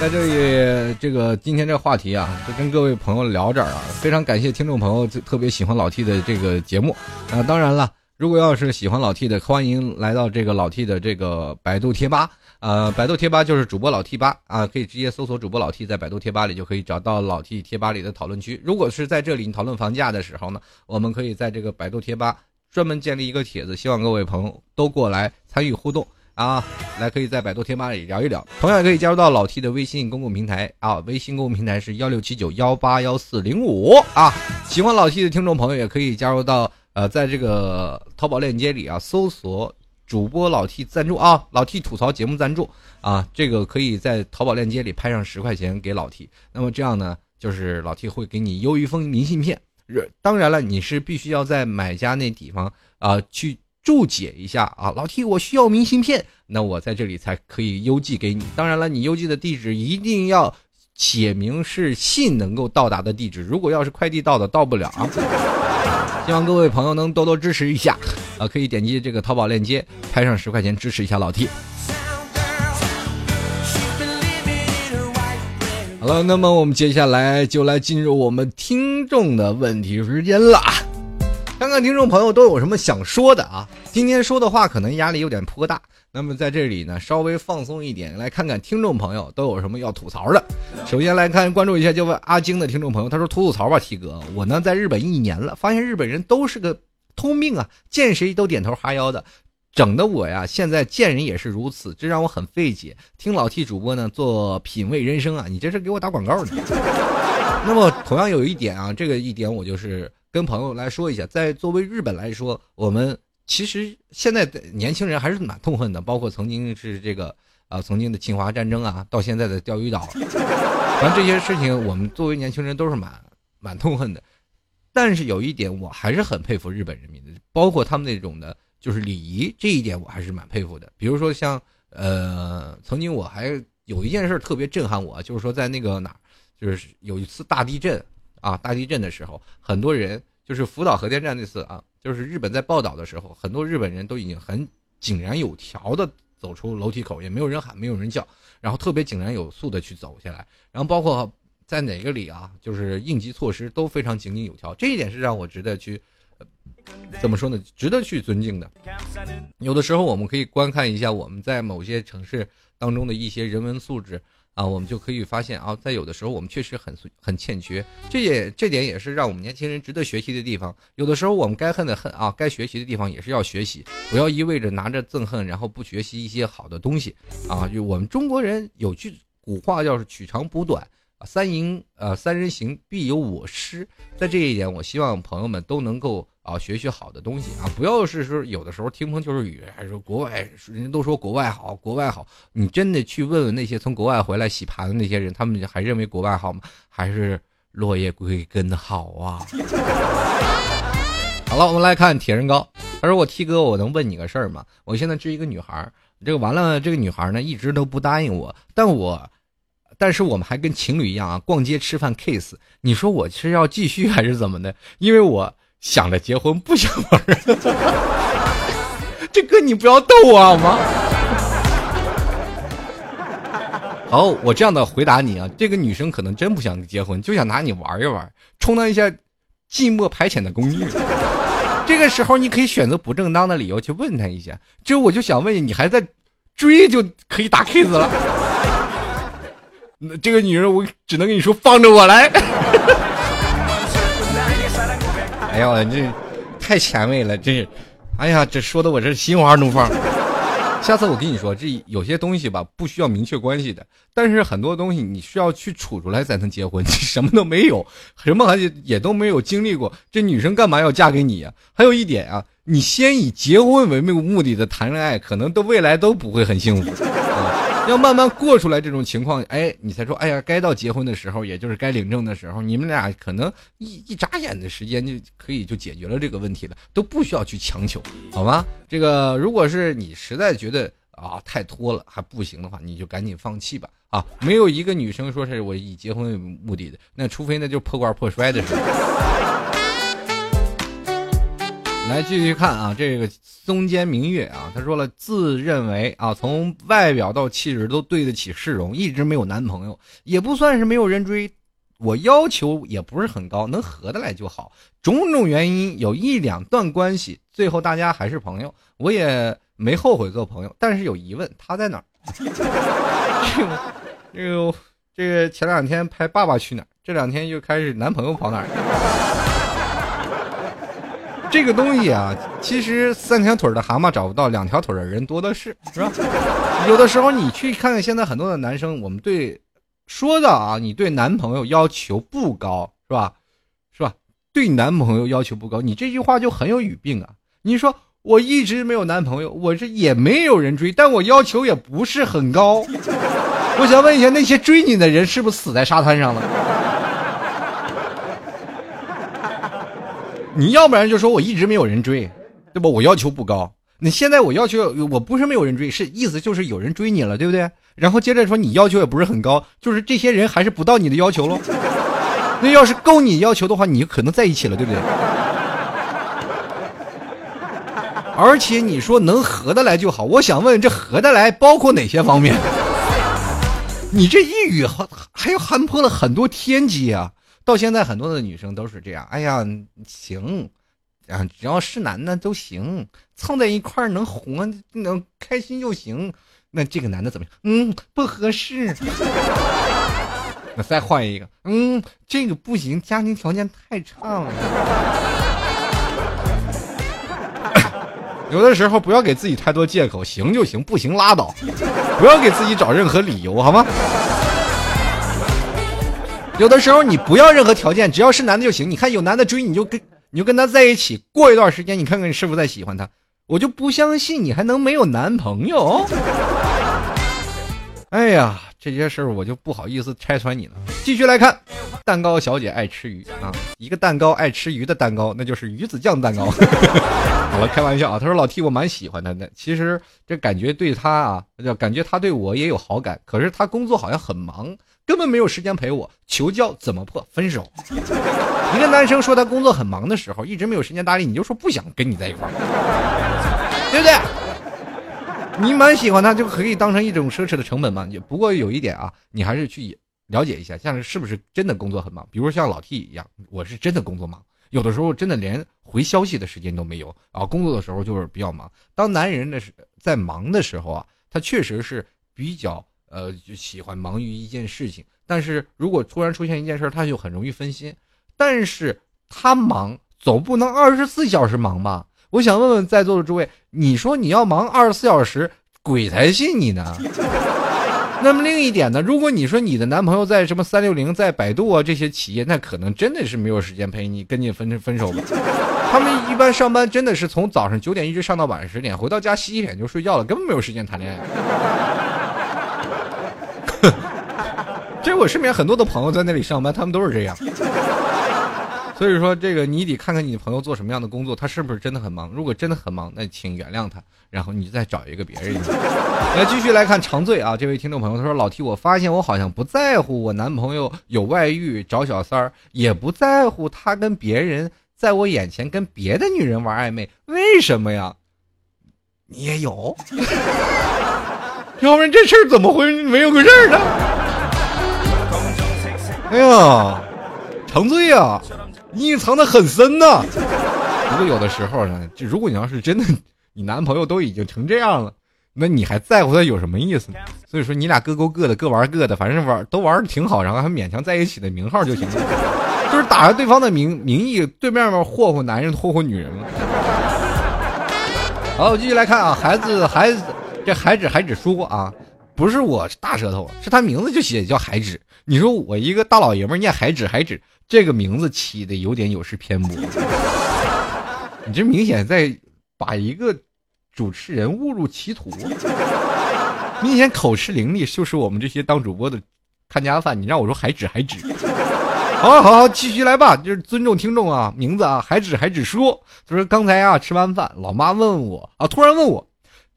在这里，这个今天这话题啊，就跟各位朋友聊这儿啊。非常感谢听众朋友特别喜欢老 T 的这个节目啊。当然了，如果要是喜欢老 T 的，欢迎来到这个老 T 的这个百度贴吧呃，百度贴吧就是主播老 T 吧啊，可以直接搜索主播老 T，在百度贴吧里就可以找到老 T 贴吧里的讨论区。如果是在这里讨论房价的时候呢，我们可以在这个百度贴吧专门建立一个帖子，希望各位朋友都过来参与互动。啊，来可以在百度贴吧里聊一聊，同样也可以加入到老 T 的微信公共平台啊，微信公共平台是幺六七九幺八幺四零五啊。喜欢老 T 的听众朋友也可以加入到呃，在这个淘宝链接里啊，搜索主播老 T 赞助啊，老 T 吐槽节目赞助啊，这个可以在淘宝链接里拍上十块钱给老 T，那么这样呢，就是老 T 会给你邮一封明信片。当然了，你是必须要在买家那地方啊去。注解一下啊，老 T，我需要明信片，那我在这里才可以邮寄给你。当然了，你邮寄的地址一定要写明是信能够到达的地址。如果要是快递到的，到不了啊。希望各位朋友能多多支持一下啊，可以点击这个淘宝链接，拍上十块钱支持一下老 T。好了，那么我们接下来就来进入我们听众的问题时间了。看看听众朋友都有什么想说的啊？今天说的话可能压力有点颇大，那么在这里呢，稍微放松一点，来看看听众朋友都有什么要吐槽的。首先来看关注一下，就问阿晶的听众朋友，他说吐吐槽吧，T 哥，我呢在日本一年了，发现日本人都是个通病啊，见谁都点头哈腰的，整的我呀现在见人也是如此，这让我很费解。听老 T 主播呢做品味人生啊，你这是给我打广告呢。那么同样有一点啊，这个一点我就是。跟朋友来说一下，在作为日本来说，我们其实现在的年轻人还是蛮痛恨的，包括曾经是这个啊，曾经的侵华战争啊，到现在的钓鱼岛，反正这些事情，我们作为年轻人都是蛮蛮痛恨的。但是有一点，我还是很佩服日本人民的，包括他们那种的，就是礼仪这一点，我还是蛮佩服的。比如说像呃，曾经我还有一件事特别震撼我，就是说在那个哪儿，就是有一次大地震。啊，大地震的时候，很多人就是福岛核电站那次啊，就是日本在报道的时候，很多日本人都已经很井然有条的走出楼梯口，也没有人喊，没有人叫，然后特别井然有序的去走下来，然后包括在哪个里啊，就是应急措施都非常井井有条，这一点是让我值得去，怎么说呢？值得去尊敬的。有的时候我们可以观看一下我们在某些城市当中的一些人文素质。啊，我们就可以发现啊，在有的时候我们确实很很欠缺，这也这点也是让我们年轻人值得学习的地方。有的时候我们该恨的恨啊，该学习的地方也是要学习，不要一味着拿着憎恨，然后不学习一些好的东西啊。就我们中国人有句古话，叫是取长补短。三营呃，三人行必有我师，在这一点，我希望朋友们都能够啊学学好的东西啊，不要是说有的时候听风就是雨，还是说国外人家都说国外好，国外好，你真的去问问那些从国外回来洗盘的那些人，他们还认为国外好吗？还是落叶归根好啊？好了，我们来看铁人高，他说我 T 哥，我能问你个事儿吗？我现在追一个女孩，这个完了，这个女孩呢一直都不答应我，但我。但是我们还跟情侣一样啊，逛街吃饭 kiss。你说我是要继续还是怎么的？因为我想着结婚，不想玩。这哥你不要逗我好吗？好，我这样的回答你啊，这个女生可能真不想结婚，就想拿你玩一玩，充当一下寂寞排遣的工具。这个时候你可以选择不正当的理由去问她一下。就我就想问你，你还在追就可以打 kiss 了。这个女人，我只能跟你说，放着我来。哎呀，这太前卫了，真是！哎呀，这说的我这心花怒放。下次我跟你说，这有些东西吧，不需要明确关系的，但是很多东西你需要去处出来才能结婚。你 什么都没有，什么也也都没有经历过，这女生干嘛要嫁给你呀？还有一点啊，你先以结婚为目目的的谈恋爱，可能都未来都不会很幸福。要慢慢过出来这种情况，哎，你才说，哎呀，该到结婚的时候，也就是该领证的时候，你们俩可能一一眨眼的时间就可以就解决了这个问题了，都不需要去强求，好吗？这个如果是你实在觉得啊太拖了还不行的话，你就赶紧放弃吧。啊，没有一个女生说是我以结婚为目的的，那除非那就破罐破摔的时候。来继续看啊，这个松间明月啊，他说了，自认为啊，从外表到气质都对得起市容，一直没有男朋友，也不算是没有人追，我要求也不是很高，能合得来就好。种种原因，有一两段关系，最后大家还是朋友，我也没后悔做朋友，但是有疑问，他在哪儿？这个这个前两天拍《爸爸去哪儿》，这两天又开始男朋友跑哪儿了？这个东西啊，其实三条腿的蛤蟆找不到，两条腿的人多的是，是吧？有的时候你去看看现在很多的男生，我们对说的啊，你对男朋友要求不高，是吧？是吧？对男朋友要求不高，你这句话就很有语病啊！你说我一直没有男朋友，我这也没有人追，但我要求也不是很高。我想问一下，那些追你的人是不是死在沙滩上了？你要不然就说我一直没有人追，对吧？我要求不高。你现在我要求我不是没有人追，是意思就是有人追你了，对不对？然后接着说你要求也不是很高，就是这些人还是不到你的要求喽。那要是够你要求的话，你可能在一起了，对不对？而且你说能合得来就好，我想问这合得来包括哪些方面？你这一语还还含破了很多天机啊！到现在很多的女生都是这样，哎呀，行，啊，只要是男的都行，凑在一块儿能活能开心就行。那这个男的怎么样？嗯，不合适。那再换一个，嗯，这个不行，家庭条件太差了。有的时候不要给自己太多借口，行就行，不行拉倒，不要给自己找任何理由，好吗？有的时候你不要任何条件，只要是男的就行。你看有男的追你就跟你就跟他在一起，过一段时间你看看你是不是在喜欢他，我就不相信你还能没有男朋友。哎呀，这些事儿我就不好意思拆穿你了。继续来看，蛋糕小姐爱吃鱼啊，一个蛋糕爱吃鱼的蛋糕，那就是鱼子酱蛋糕。好了，开玩笑啊。他说老 T 我蛮喜欢他的，其实这感觉对他啊，感觉他对我也有好感，可是他工作好像很忙。根本没有时间陪我，求教怎么破？分手。一个男生说他工作很忙的时候，一直没有时间搭理你，就说不想跟你在一块儿，对不对？你蛮喜欢他，就可以当成一种奢侈的成本嘛。也不过有一点啊，你还是去了解一下，像是不是真的工作很忙？比如像老 T 一样，我是真的工作忙，有的时候真的连回消息的时间都没有啊。工作的时候就是比较忙。当男人的是在忙的时候啊，他确实是比较。呃，就喜欢忙于一件事情，但是如果突然出现一件事，他就很容易分心。但是他忙总不能二十四小时忙吧？我想问问在座的诸位，你说你要忙二十四小时，鬼才信你呢。那么另一点呢，如果你说你的男朋友在什么三六零、在百度啊这些企业，那可能真的是没有时间陪你，跟你分分手吧。他们一般上班真的是从早上九点一直上到晚上十点，回到家洗洗脸就睡觉了，根本没有时间谈恋爱。这我身边很多的朋友在那里上班，他们都是这样。所以说，这个你得看看你的朋友做什么样的工作，他是不是真的很忙。如果真的很忙，那请原谅他，然后你再找一个别人。来继续来看长醉啊，这位听众朋友他说：“老 T，我发现我好像不在乎我男朋友有外遇找小三儿，也不在乎他跟别人在我眼前跟别的女人玩暧昧，为什么呀？你也有？要不然这事儿怎么会没有个事儿呢？”哎呀，长醉呀，你隐藏的很深呐。不过有的时候呢，就如果你要是真的，你男朋友都已经成这样了，那你还在乎他有什么意思呢？所以说你俩各勾各的，各玩各的，反正玩都玩的挺好，然后还勉强在一起的名号就行了，就是打着对方的名名义，对面面霍霍男人，霍霍女人嘛。好，我继续来看啊，孩子，孩子，这海芷，海芷说啊，不是我大舌头，是他名字就写叫海芷。你说我一个大老爷们念海芷海芷这个名字起的有点有失偏颇，你这明显在把一个主持人误入歧途，明显口吃伶俐，就是我们这些当主播的看家饭。你让我说海指海指，好好好，继续来吧，就是尊重听众啊，名字啊，海指海指说，他说刚才啊吃完饭，老妈问我啊，突然问我，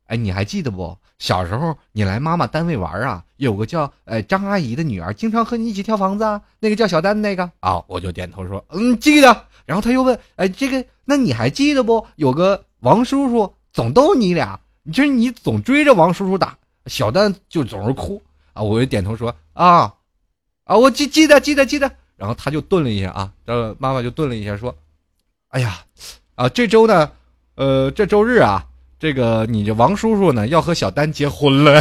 哎，你还记得不？小时候你来妈妈单位玩啊，有个叫呃张阿姨的女儿，经常和你一起跳房子啊，那个叫小丹那个啊，我就点头说嗯记得。然后他又问哎这个那你还记得不？有个王叔叔总逗你俩，就是你总追着王叔叔打，小丹就总是哭啊。我就点头说啊啊我记记得记得记得。然后他就顿了一下啊，呃妈妈就顿了一下说，哎呀啊这周呢，呃这周日啊。这个你这王叔叔呢要和小丹结婚了。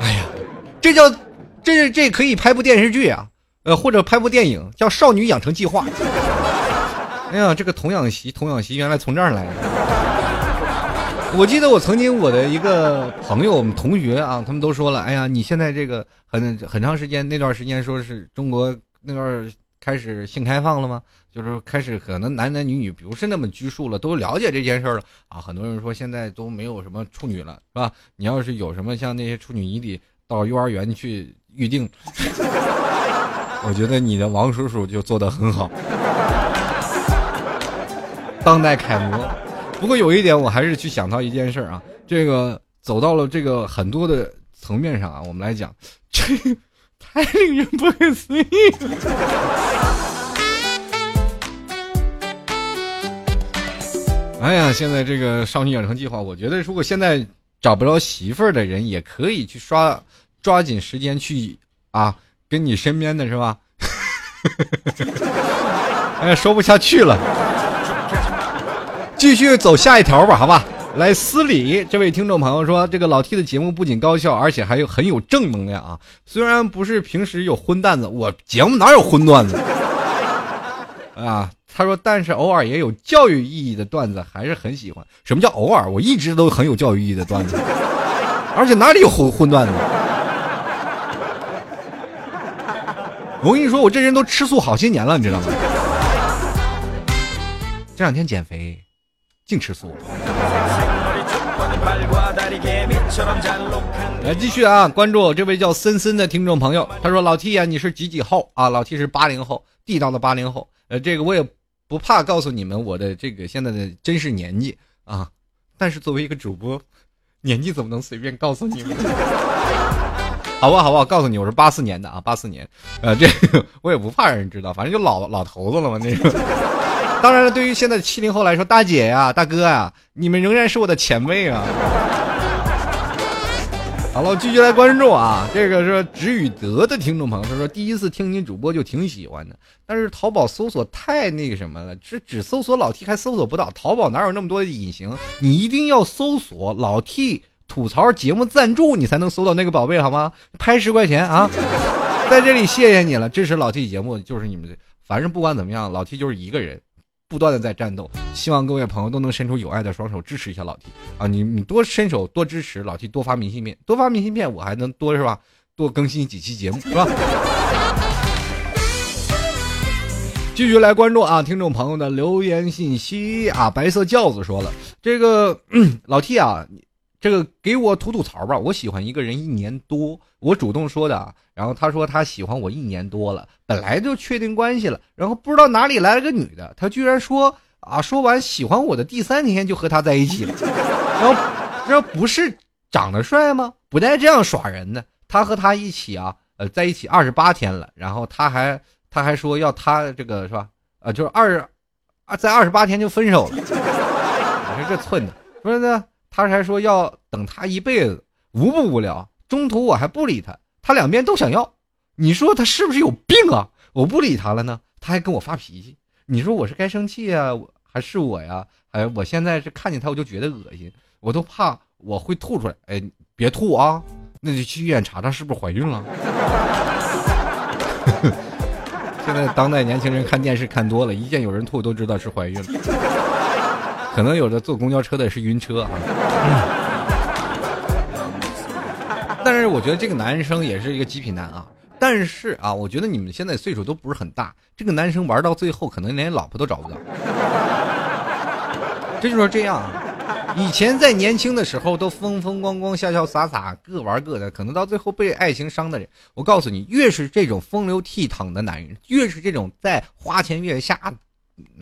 哎呀，这叫这这可以拍部电视剧啊，呃或者拍部电影叫《少女养成计划》。哎呀，这个童养媳童养媳原来从这儿来的。我记得我曾经我的一个朋友，我们同学啊，他们都说了，哎呀，你现在这个很很长时间那段时间说是中国那段开始性开放了吗？就是开始可能男男女女不是那么拘束了，都了解这件事了啊。很多人说现在都没有什么处女了，是吧？你要是有什么像那些处女，你得到幼儿园去预定。我觉得你的王叔叔就做得很好，当代楷模。不过有一点，我还是去想到一件事啊，这个走到了这个很多的层面上啊，我们来讲，这 太令人不可思议了。哎呀，现在这个少女养成计划，我觉得如果现在找不着媳妇儿的人，也可以去刷，抓紧时间去啊，跟你身边的是吧？哎呀，说不下去了。继续走下一条吧，好吧。来，司礼这位听众朋友说，这个老 T 的节目不仅高效，而且还有很有正能量啊。虽然不是平时有荤段子，我节目哪有荤段子 啊？他说，但是偶尔也有教育意义的段子，还是很喜欢。什么叫偶尔？我一直都很有教育意义的段子，而且哪里有混混段子？我跟你说，我这人都吃素好些年了，你知道吗？这两天减肥。净吃素。来继续啊，关注这位叫森森的听众朋友，他说：“老 T 啊，你是几几后啊？老 T 是八零后，地道的八零后。呃，这个我也不怕告诉你们我的这个现在的真实年纪啊。但是作为一个主播，年纪怎么能随便告诉你们？好吧，好吧，我告诉你，我是八四年的啊，八四年。呃，这个 我也不怕让人知道，反正就老老头子了嘛，那个。”当然了，对于现在七零后来说，大姐呀、大哥呀，你们仍然是我的前辈啊！好了，继续来关注啊，这个是直语德的听众朋友，他说第一次听你主播就挺喜欢的，但是淘宝搜索太那个什么了，只只搜索老 T 还搜索不到，淘宝哪有那么多隐形？你一定要搜索老 T 吐槽节目赞助，你才能搜到那个宝贝，好吗？拍十块钱啊，在这里谢谢你了，支持老 T 节目就是你们的，反正不管怎么样，老 T 就是一个人。不断的在战斗，希望各位朋友都能伸出有爱的双手支持一下老 T 啊！你你多伸手多支持老 T，多发明信片，多发明信片，我还能多是吧？多更新几期节目是吧？继续来关注啊，听众朋友的留言信息啊！白色轿子说了，这个老 T 啊。这个给我吐吐槽吧，我喜欢一个人一年多，我主动说的啊，然后他说他喜欢我一年多了，本来就确定关系了，然后不知道哪里来了个女的，他居然说啊，说完喜欢我的第三天就和他在一起了，然后这不是长得帅吗？不带这样耍人的，他和他一起啊，呃，在一起二十八天了，然后他还他还说要他这个是吧？呃，就是二啊，在二十八天就分手了，你说这寸的，说呢？他还说要等他一辈子，无不无聊。中途我还不理他，他两边都想要。你说他是不是有病啊？我不理他了呢，他还跟我发脾气。你说我是该生气啊，还是我呀？哎，我现在是看见他我就觉得恶心，我都怕我会吐出来。哎，别吐啊，那就去医院查查是不是怀孕了。现在当代年轻人看电视看多了，一见有人吐都知道是怀孕了。可能有的坐公交车的是晕车啊，但是我觉得这个男生也是一个极品男啊。但是啊，我觉得你们现在岁数都不是很大，这个男生玩到最后可能连老婆都找不到。这就是这样，以前在年轻的时候都风风光光、潇潇洒洒，各玩各的，可能到最后被爱情伤的人，我告诉你，越是这种风流倜傥的男人，越是这种在花前月下，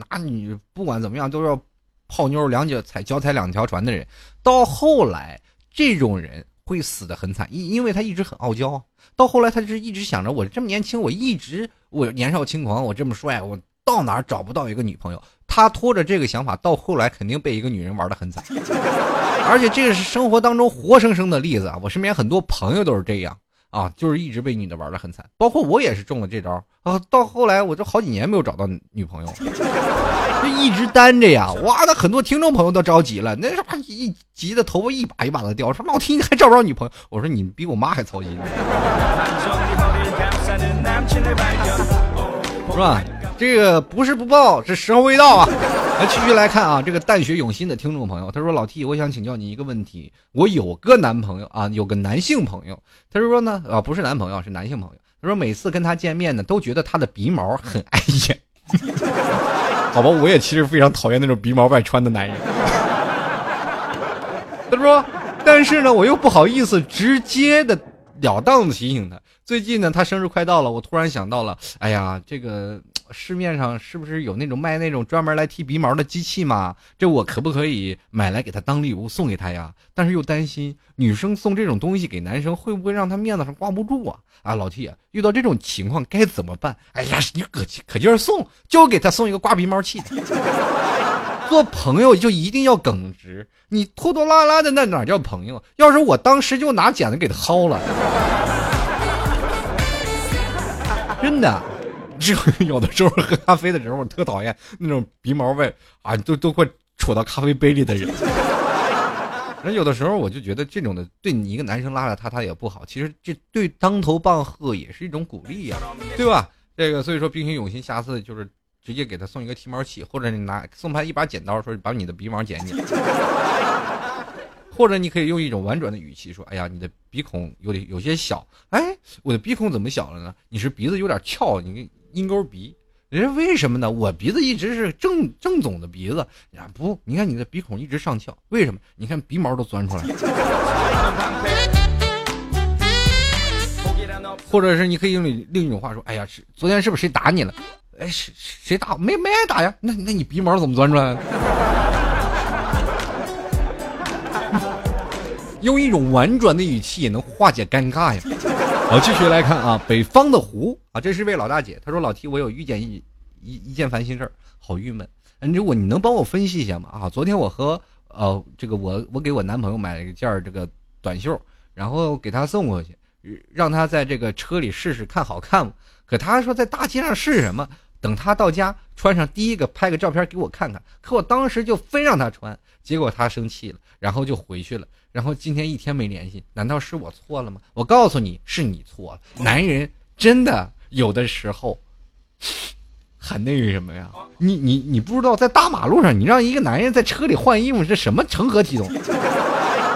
那你不管怎么样都要。泡妞两脚踩脚踩两条船的人，到后来这种人会死的很惨，因因为他一直很傲娇。到后来他就是一直想着，我这么年轻，我一直我年少轻狂，我这么帅，我到哪找不到一个女朋友？他拖着这个想法，到后来肯定被一个女人玩的很惨。而且这个是生活当中活生生的例子啊！我身边很多朋友都是这样啊，就是一直被女的玩的很惨，包括我也是中了这招啊。到后来我就好几年没有找到女朋友。就一直单着呀，哇，那很多听众朋友都着急了，那什么一急的头发一把一把的掉，说老听你还找不着女朋友？我说你比我妈还操心，是吧？这个不是不报，是时候未到啊！来继续来看啊，这个淡雪永新的听众朋友，他说：“老 T，我想请教你一个问题。我有个男朋友啊，有个男性朋友，他说呢，啊，不是男朋友，是男性朋友。他说每次跟他见面呢，都觉得他的鼻毛很碍眼。好吧，我也其实非常讨厌那种鼻毛外穿的男人。他说，但是呢，我又不好意思直接的了当的提醒他。最近呢，他生日快到了，我突然想到了，哎呀，这个。”市面上是不是有那种卖那种专门来剃鼻毛的机器嘛？这我可不可以买来给他当礼物送给他呀？但是又担心女生送这种东西给男生会不会让他面子上挂不住啊？啊，老 T 啊，遇到这种情况该怎么办？哎呀，你可可劲儿送，就给他送一个刮鼻毛器。做朋友就一定要耿直，你拖拖拉拉的那哪叫朋友？要是我当时就拿剪子给他薅了，真的。就 有的时候喝咖啡的时候，我特讨厌那种鼻毛味啊，都都快戳到咖啡杯里的人。人有的时候我就觉得这种的对你一个男生拉着他，他也不好。其实这对当头棒喝也是一种鼓励呀，对吧？这个所以说，冰雪永心，下次就是直接给他送一个剃毛器，或者你拿送他一把剪刀，说把你的鼻毛剪剪。或者你可以用一种婉转的语气说：“哎呀，你的鼻孔有点有些小。哎，我的鼻孔怎么小了呢？你是鼻子有点翘，你。”鹰钩鼻，人家为什么呢？我鼻子一直是正正总的鼻子啊，不，你看你的鼻孔一直上翘，为什么？你看鼻毛都钻出来了。或者是你可以用另一种话说，哎呀，是昨天是不是谁打你了？哎，谁谁打？没没挨打呀？那那你鼻毛怎么钻出来？用一种婉转的语气也能化解尴尬呀。好，继续来看啊，北方的湖啊，这是位老大姐，她说：“老 T，我有遇见一一一件烦心事儿，好郁闷。如果你能帮我分析一下吗？啊，昨天我和呃这个我我给我男朋友买了一件这个短袖，然后给他送过去，让他在这个车里试试看好看吗？可他说在大街上试什么？等他到家穿上第一个拍个照片给我看看。可我当时就非让他穿，结果他生气了，然后就回去了。”然后今天一天没联系，难道是我错了吗？我告诉你是你错了。男人真的有的时候很那个什么呀？你你你不知道，在大马路上，你让一个男人在车里换衣服是什么成何体统？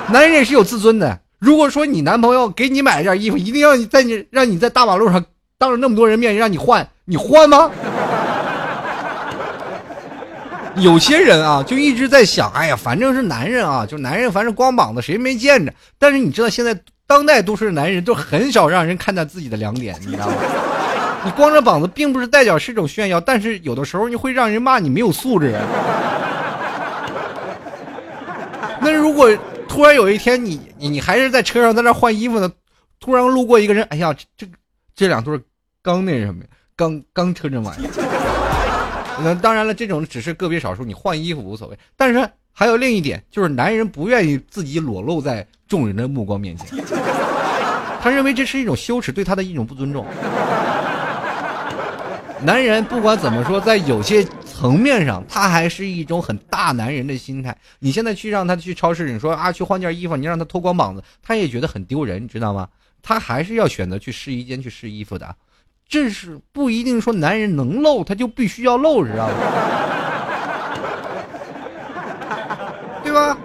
男人也是有自尊的。如果说你男朋友给你买一件衣服，一定要你在你让你在大马路上当着那么多人面让你换，你换吗？有些人啊，就一直在想，哎呀，反正是男人啊，就男人，反正光膀子谁没见着。但是你知道，现在当代都市的男人都很少让人看到自己的两点，你知道吗？你光着膀子并不是代表是种炫耀，但是有的时候你会让人骂你没有素质。那如果突然有一天你你还是在车上在那换衣服呢，突然路过一个人，哎呀，这这两对刚那什么，刚刚车震完。那当然了，这种只是个别少数，你换衣服无所谓。但是还有另一点，就是男人不愿意自己裸露在众人的目光面前，他认为这是一种羞耻，对他的一种不尊重。男人不管怎么说，在有些层面上，他还是一种很大男人的心态。你现在去让他去超市，你说啊去换件衣服，你让他脱光膀子，他也觉得很丢人，你知道吗？他还是要选择去试衣间去试衣服的。这是不一定说男人能露，他就必须要露，知道吗？对吧？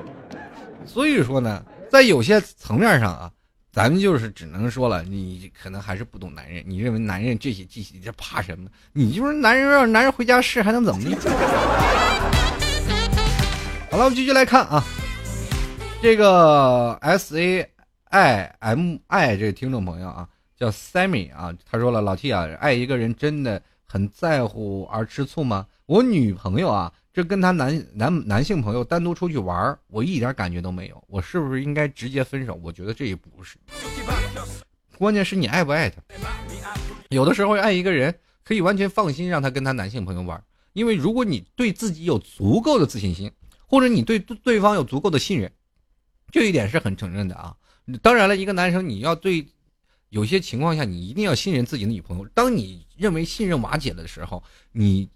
所以说呢，在有些层面上啊，咱们就是只能说了，你可能还是不懂男人。你认为男人这些这些这怕什么？你就是男人，让男人回家试还能怎么的？好了，我们继续来看啊，这个 S A I M I 这个听众朋友啊。叫 Sammy 啊，他说了，老 T 啊，爱一个人真的很在乎而吃醋吗？我女朋友啊，这跟她男男男性朋友单独出去玩，我一点感觉都没有，我是不是应该直接分手？我觉得这也不是，关键是你爱不爱他。有的时候爱一个人可以完全放心让他跟他男性朋友玩，因为如果你对自己有足够的自信心，或者你对对方有足够的信任，这一点是很承认的啊。当然了，一个男生你要对。有些情况下，你一定要信任自己的女朋友。当你认为信任瓦解的时候，你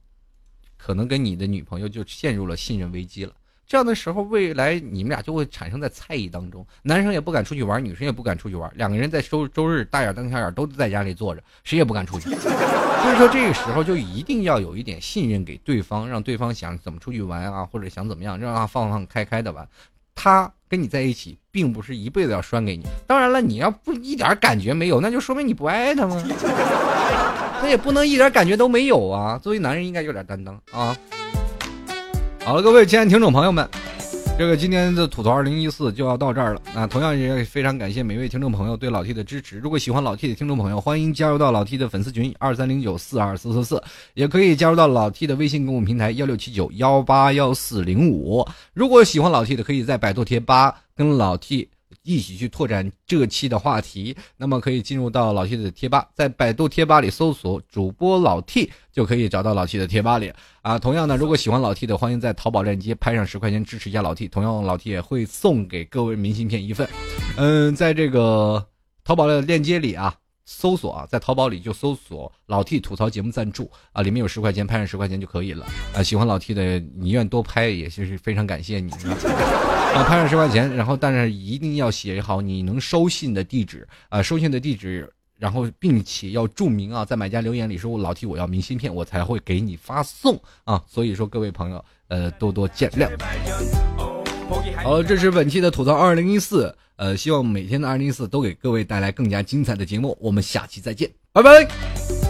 可能跟你的女朋友就陷入了信任危机了。这样的时候，未来你们俩就会产生在猜疑当中，男生也不敢出去玩，女生也不敢出去玩，两个人在周周日大眼瞪小眼都在家里坐着，谁也不敢出去。所以说这个时候就一定要有一点信任给对方，让对方想怎么出去玩啊，或者想怎么样，让他放放开开的玩。他跟你在一起，并不是一辈子要拴给你。当然了，你要不一点感觉没有，那就说明你不爱他吗？那也不能一点感觉都没有啊。作为男人，应该有点担当啊。好了，各位亲爱的听众朋友们，这个今天的吐槽二零一四就要到这儿了。那同样也非常感谢每位听众朋友对老 T 的支持。如果喜欢老 T 的听众朋友，欢迎加入到老 T 的粉丝群二三零九四二四四四，也可以加入到老 T 的微信公众平台幺六七九幺八幺四零五。如果喜欢老 T 的，可以在百度贴吧跟老 T。一起去拓展这期的话题，那么可以进入到老 T 的贴吧，在百度贴吧里搜索主播老 T，就可以找到老 T 的贴吧里啊。同样呢，如果喜欢老 T 的，欢迎在淘宝链接拍上十块钱支持一下老 T，同样老 T 也会送给各位明信片一份。嗯，在这个淘宝的链接里啊。搜索啊，在淘宝里就搜索老 T 吐槽节目赞助啊，里面有十块钱，拍上十块钱就可以了啊。喜欢老 T 的，你愿多拍，也是非常感谢你啊。拍上十块钱，然后但是一定要写好你能收信的地址啊，收信的地址，然后并且要注明啊，在买家留言里说我老 T 我要明信片，我才会给你发送啊。所以说各位朋友，呃，多多见谅。好，这是本期的吐槽二零一四。呃，希望每天的二零一四都给各位带来更加精彩的节目。我们下期再见，拜拜。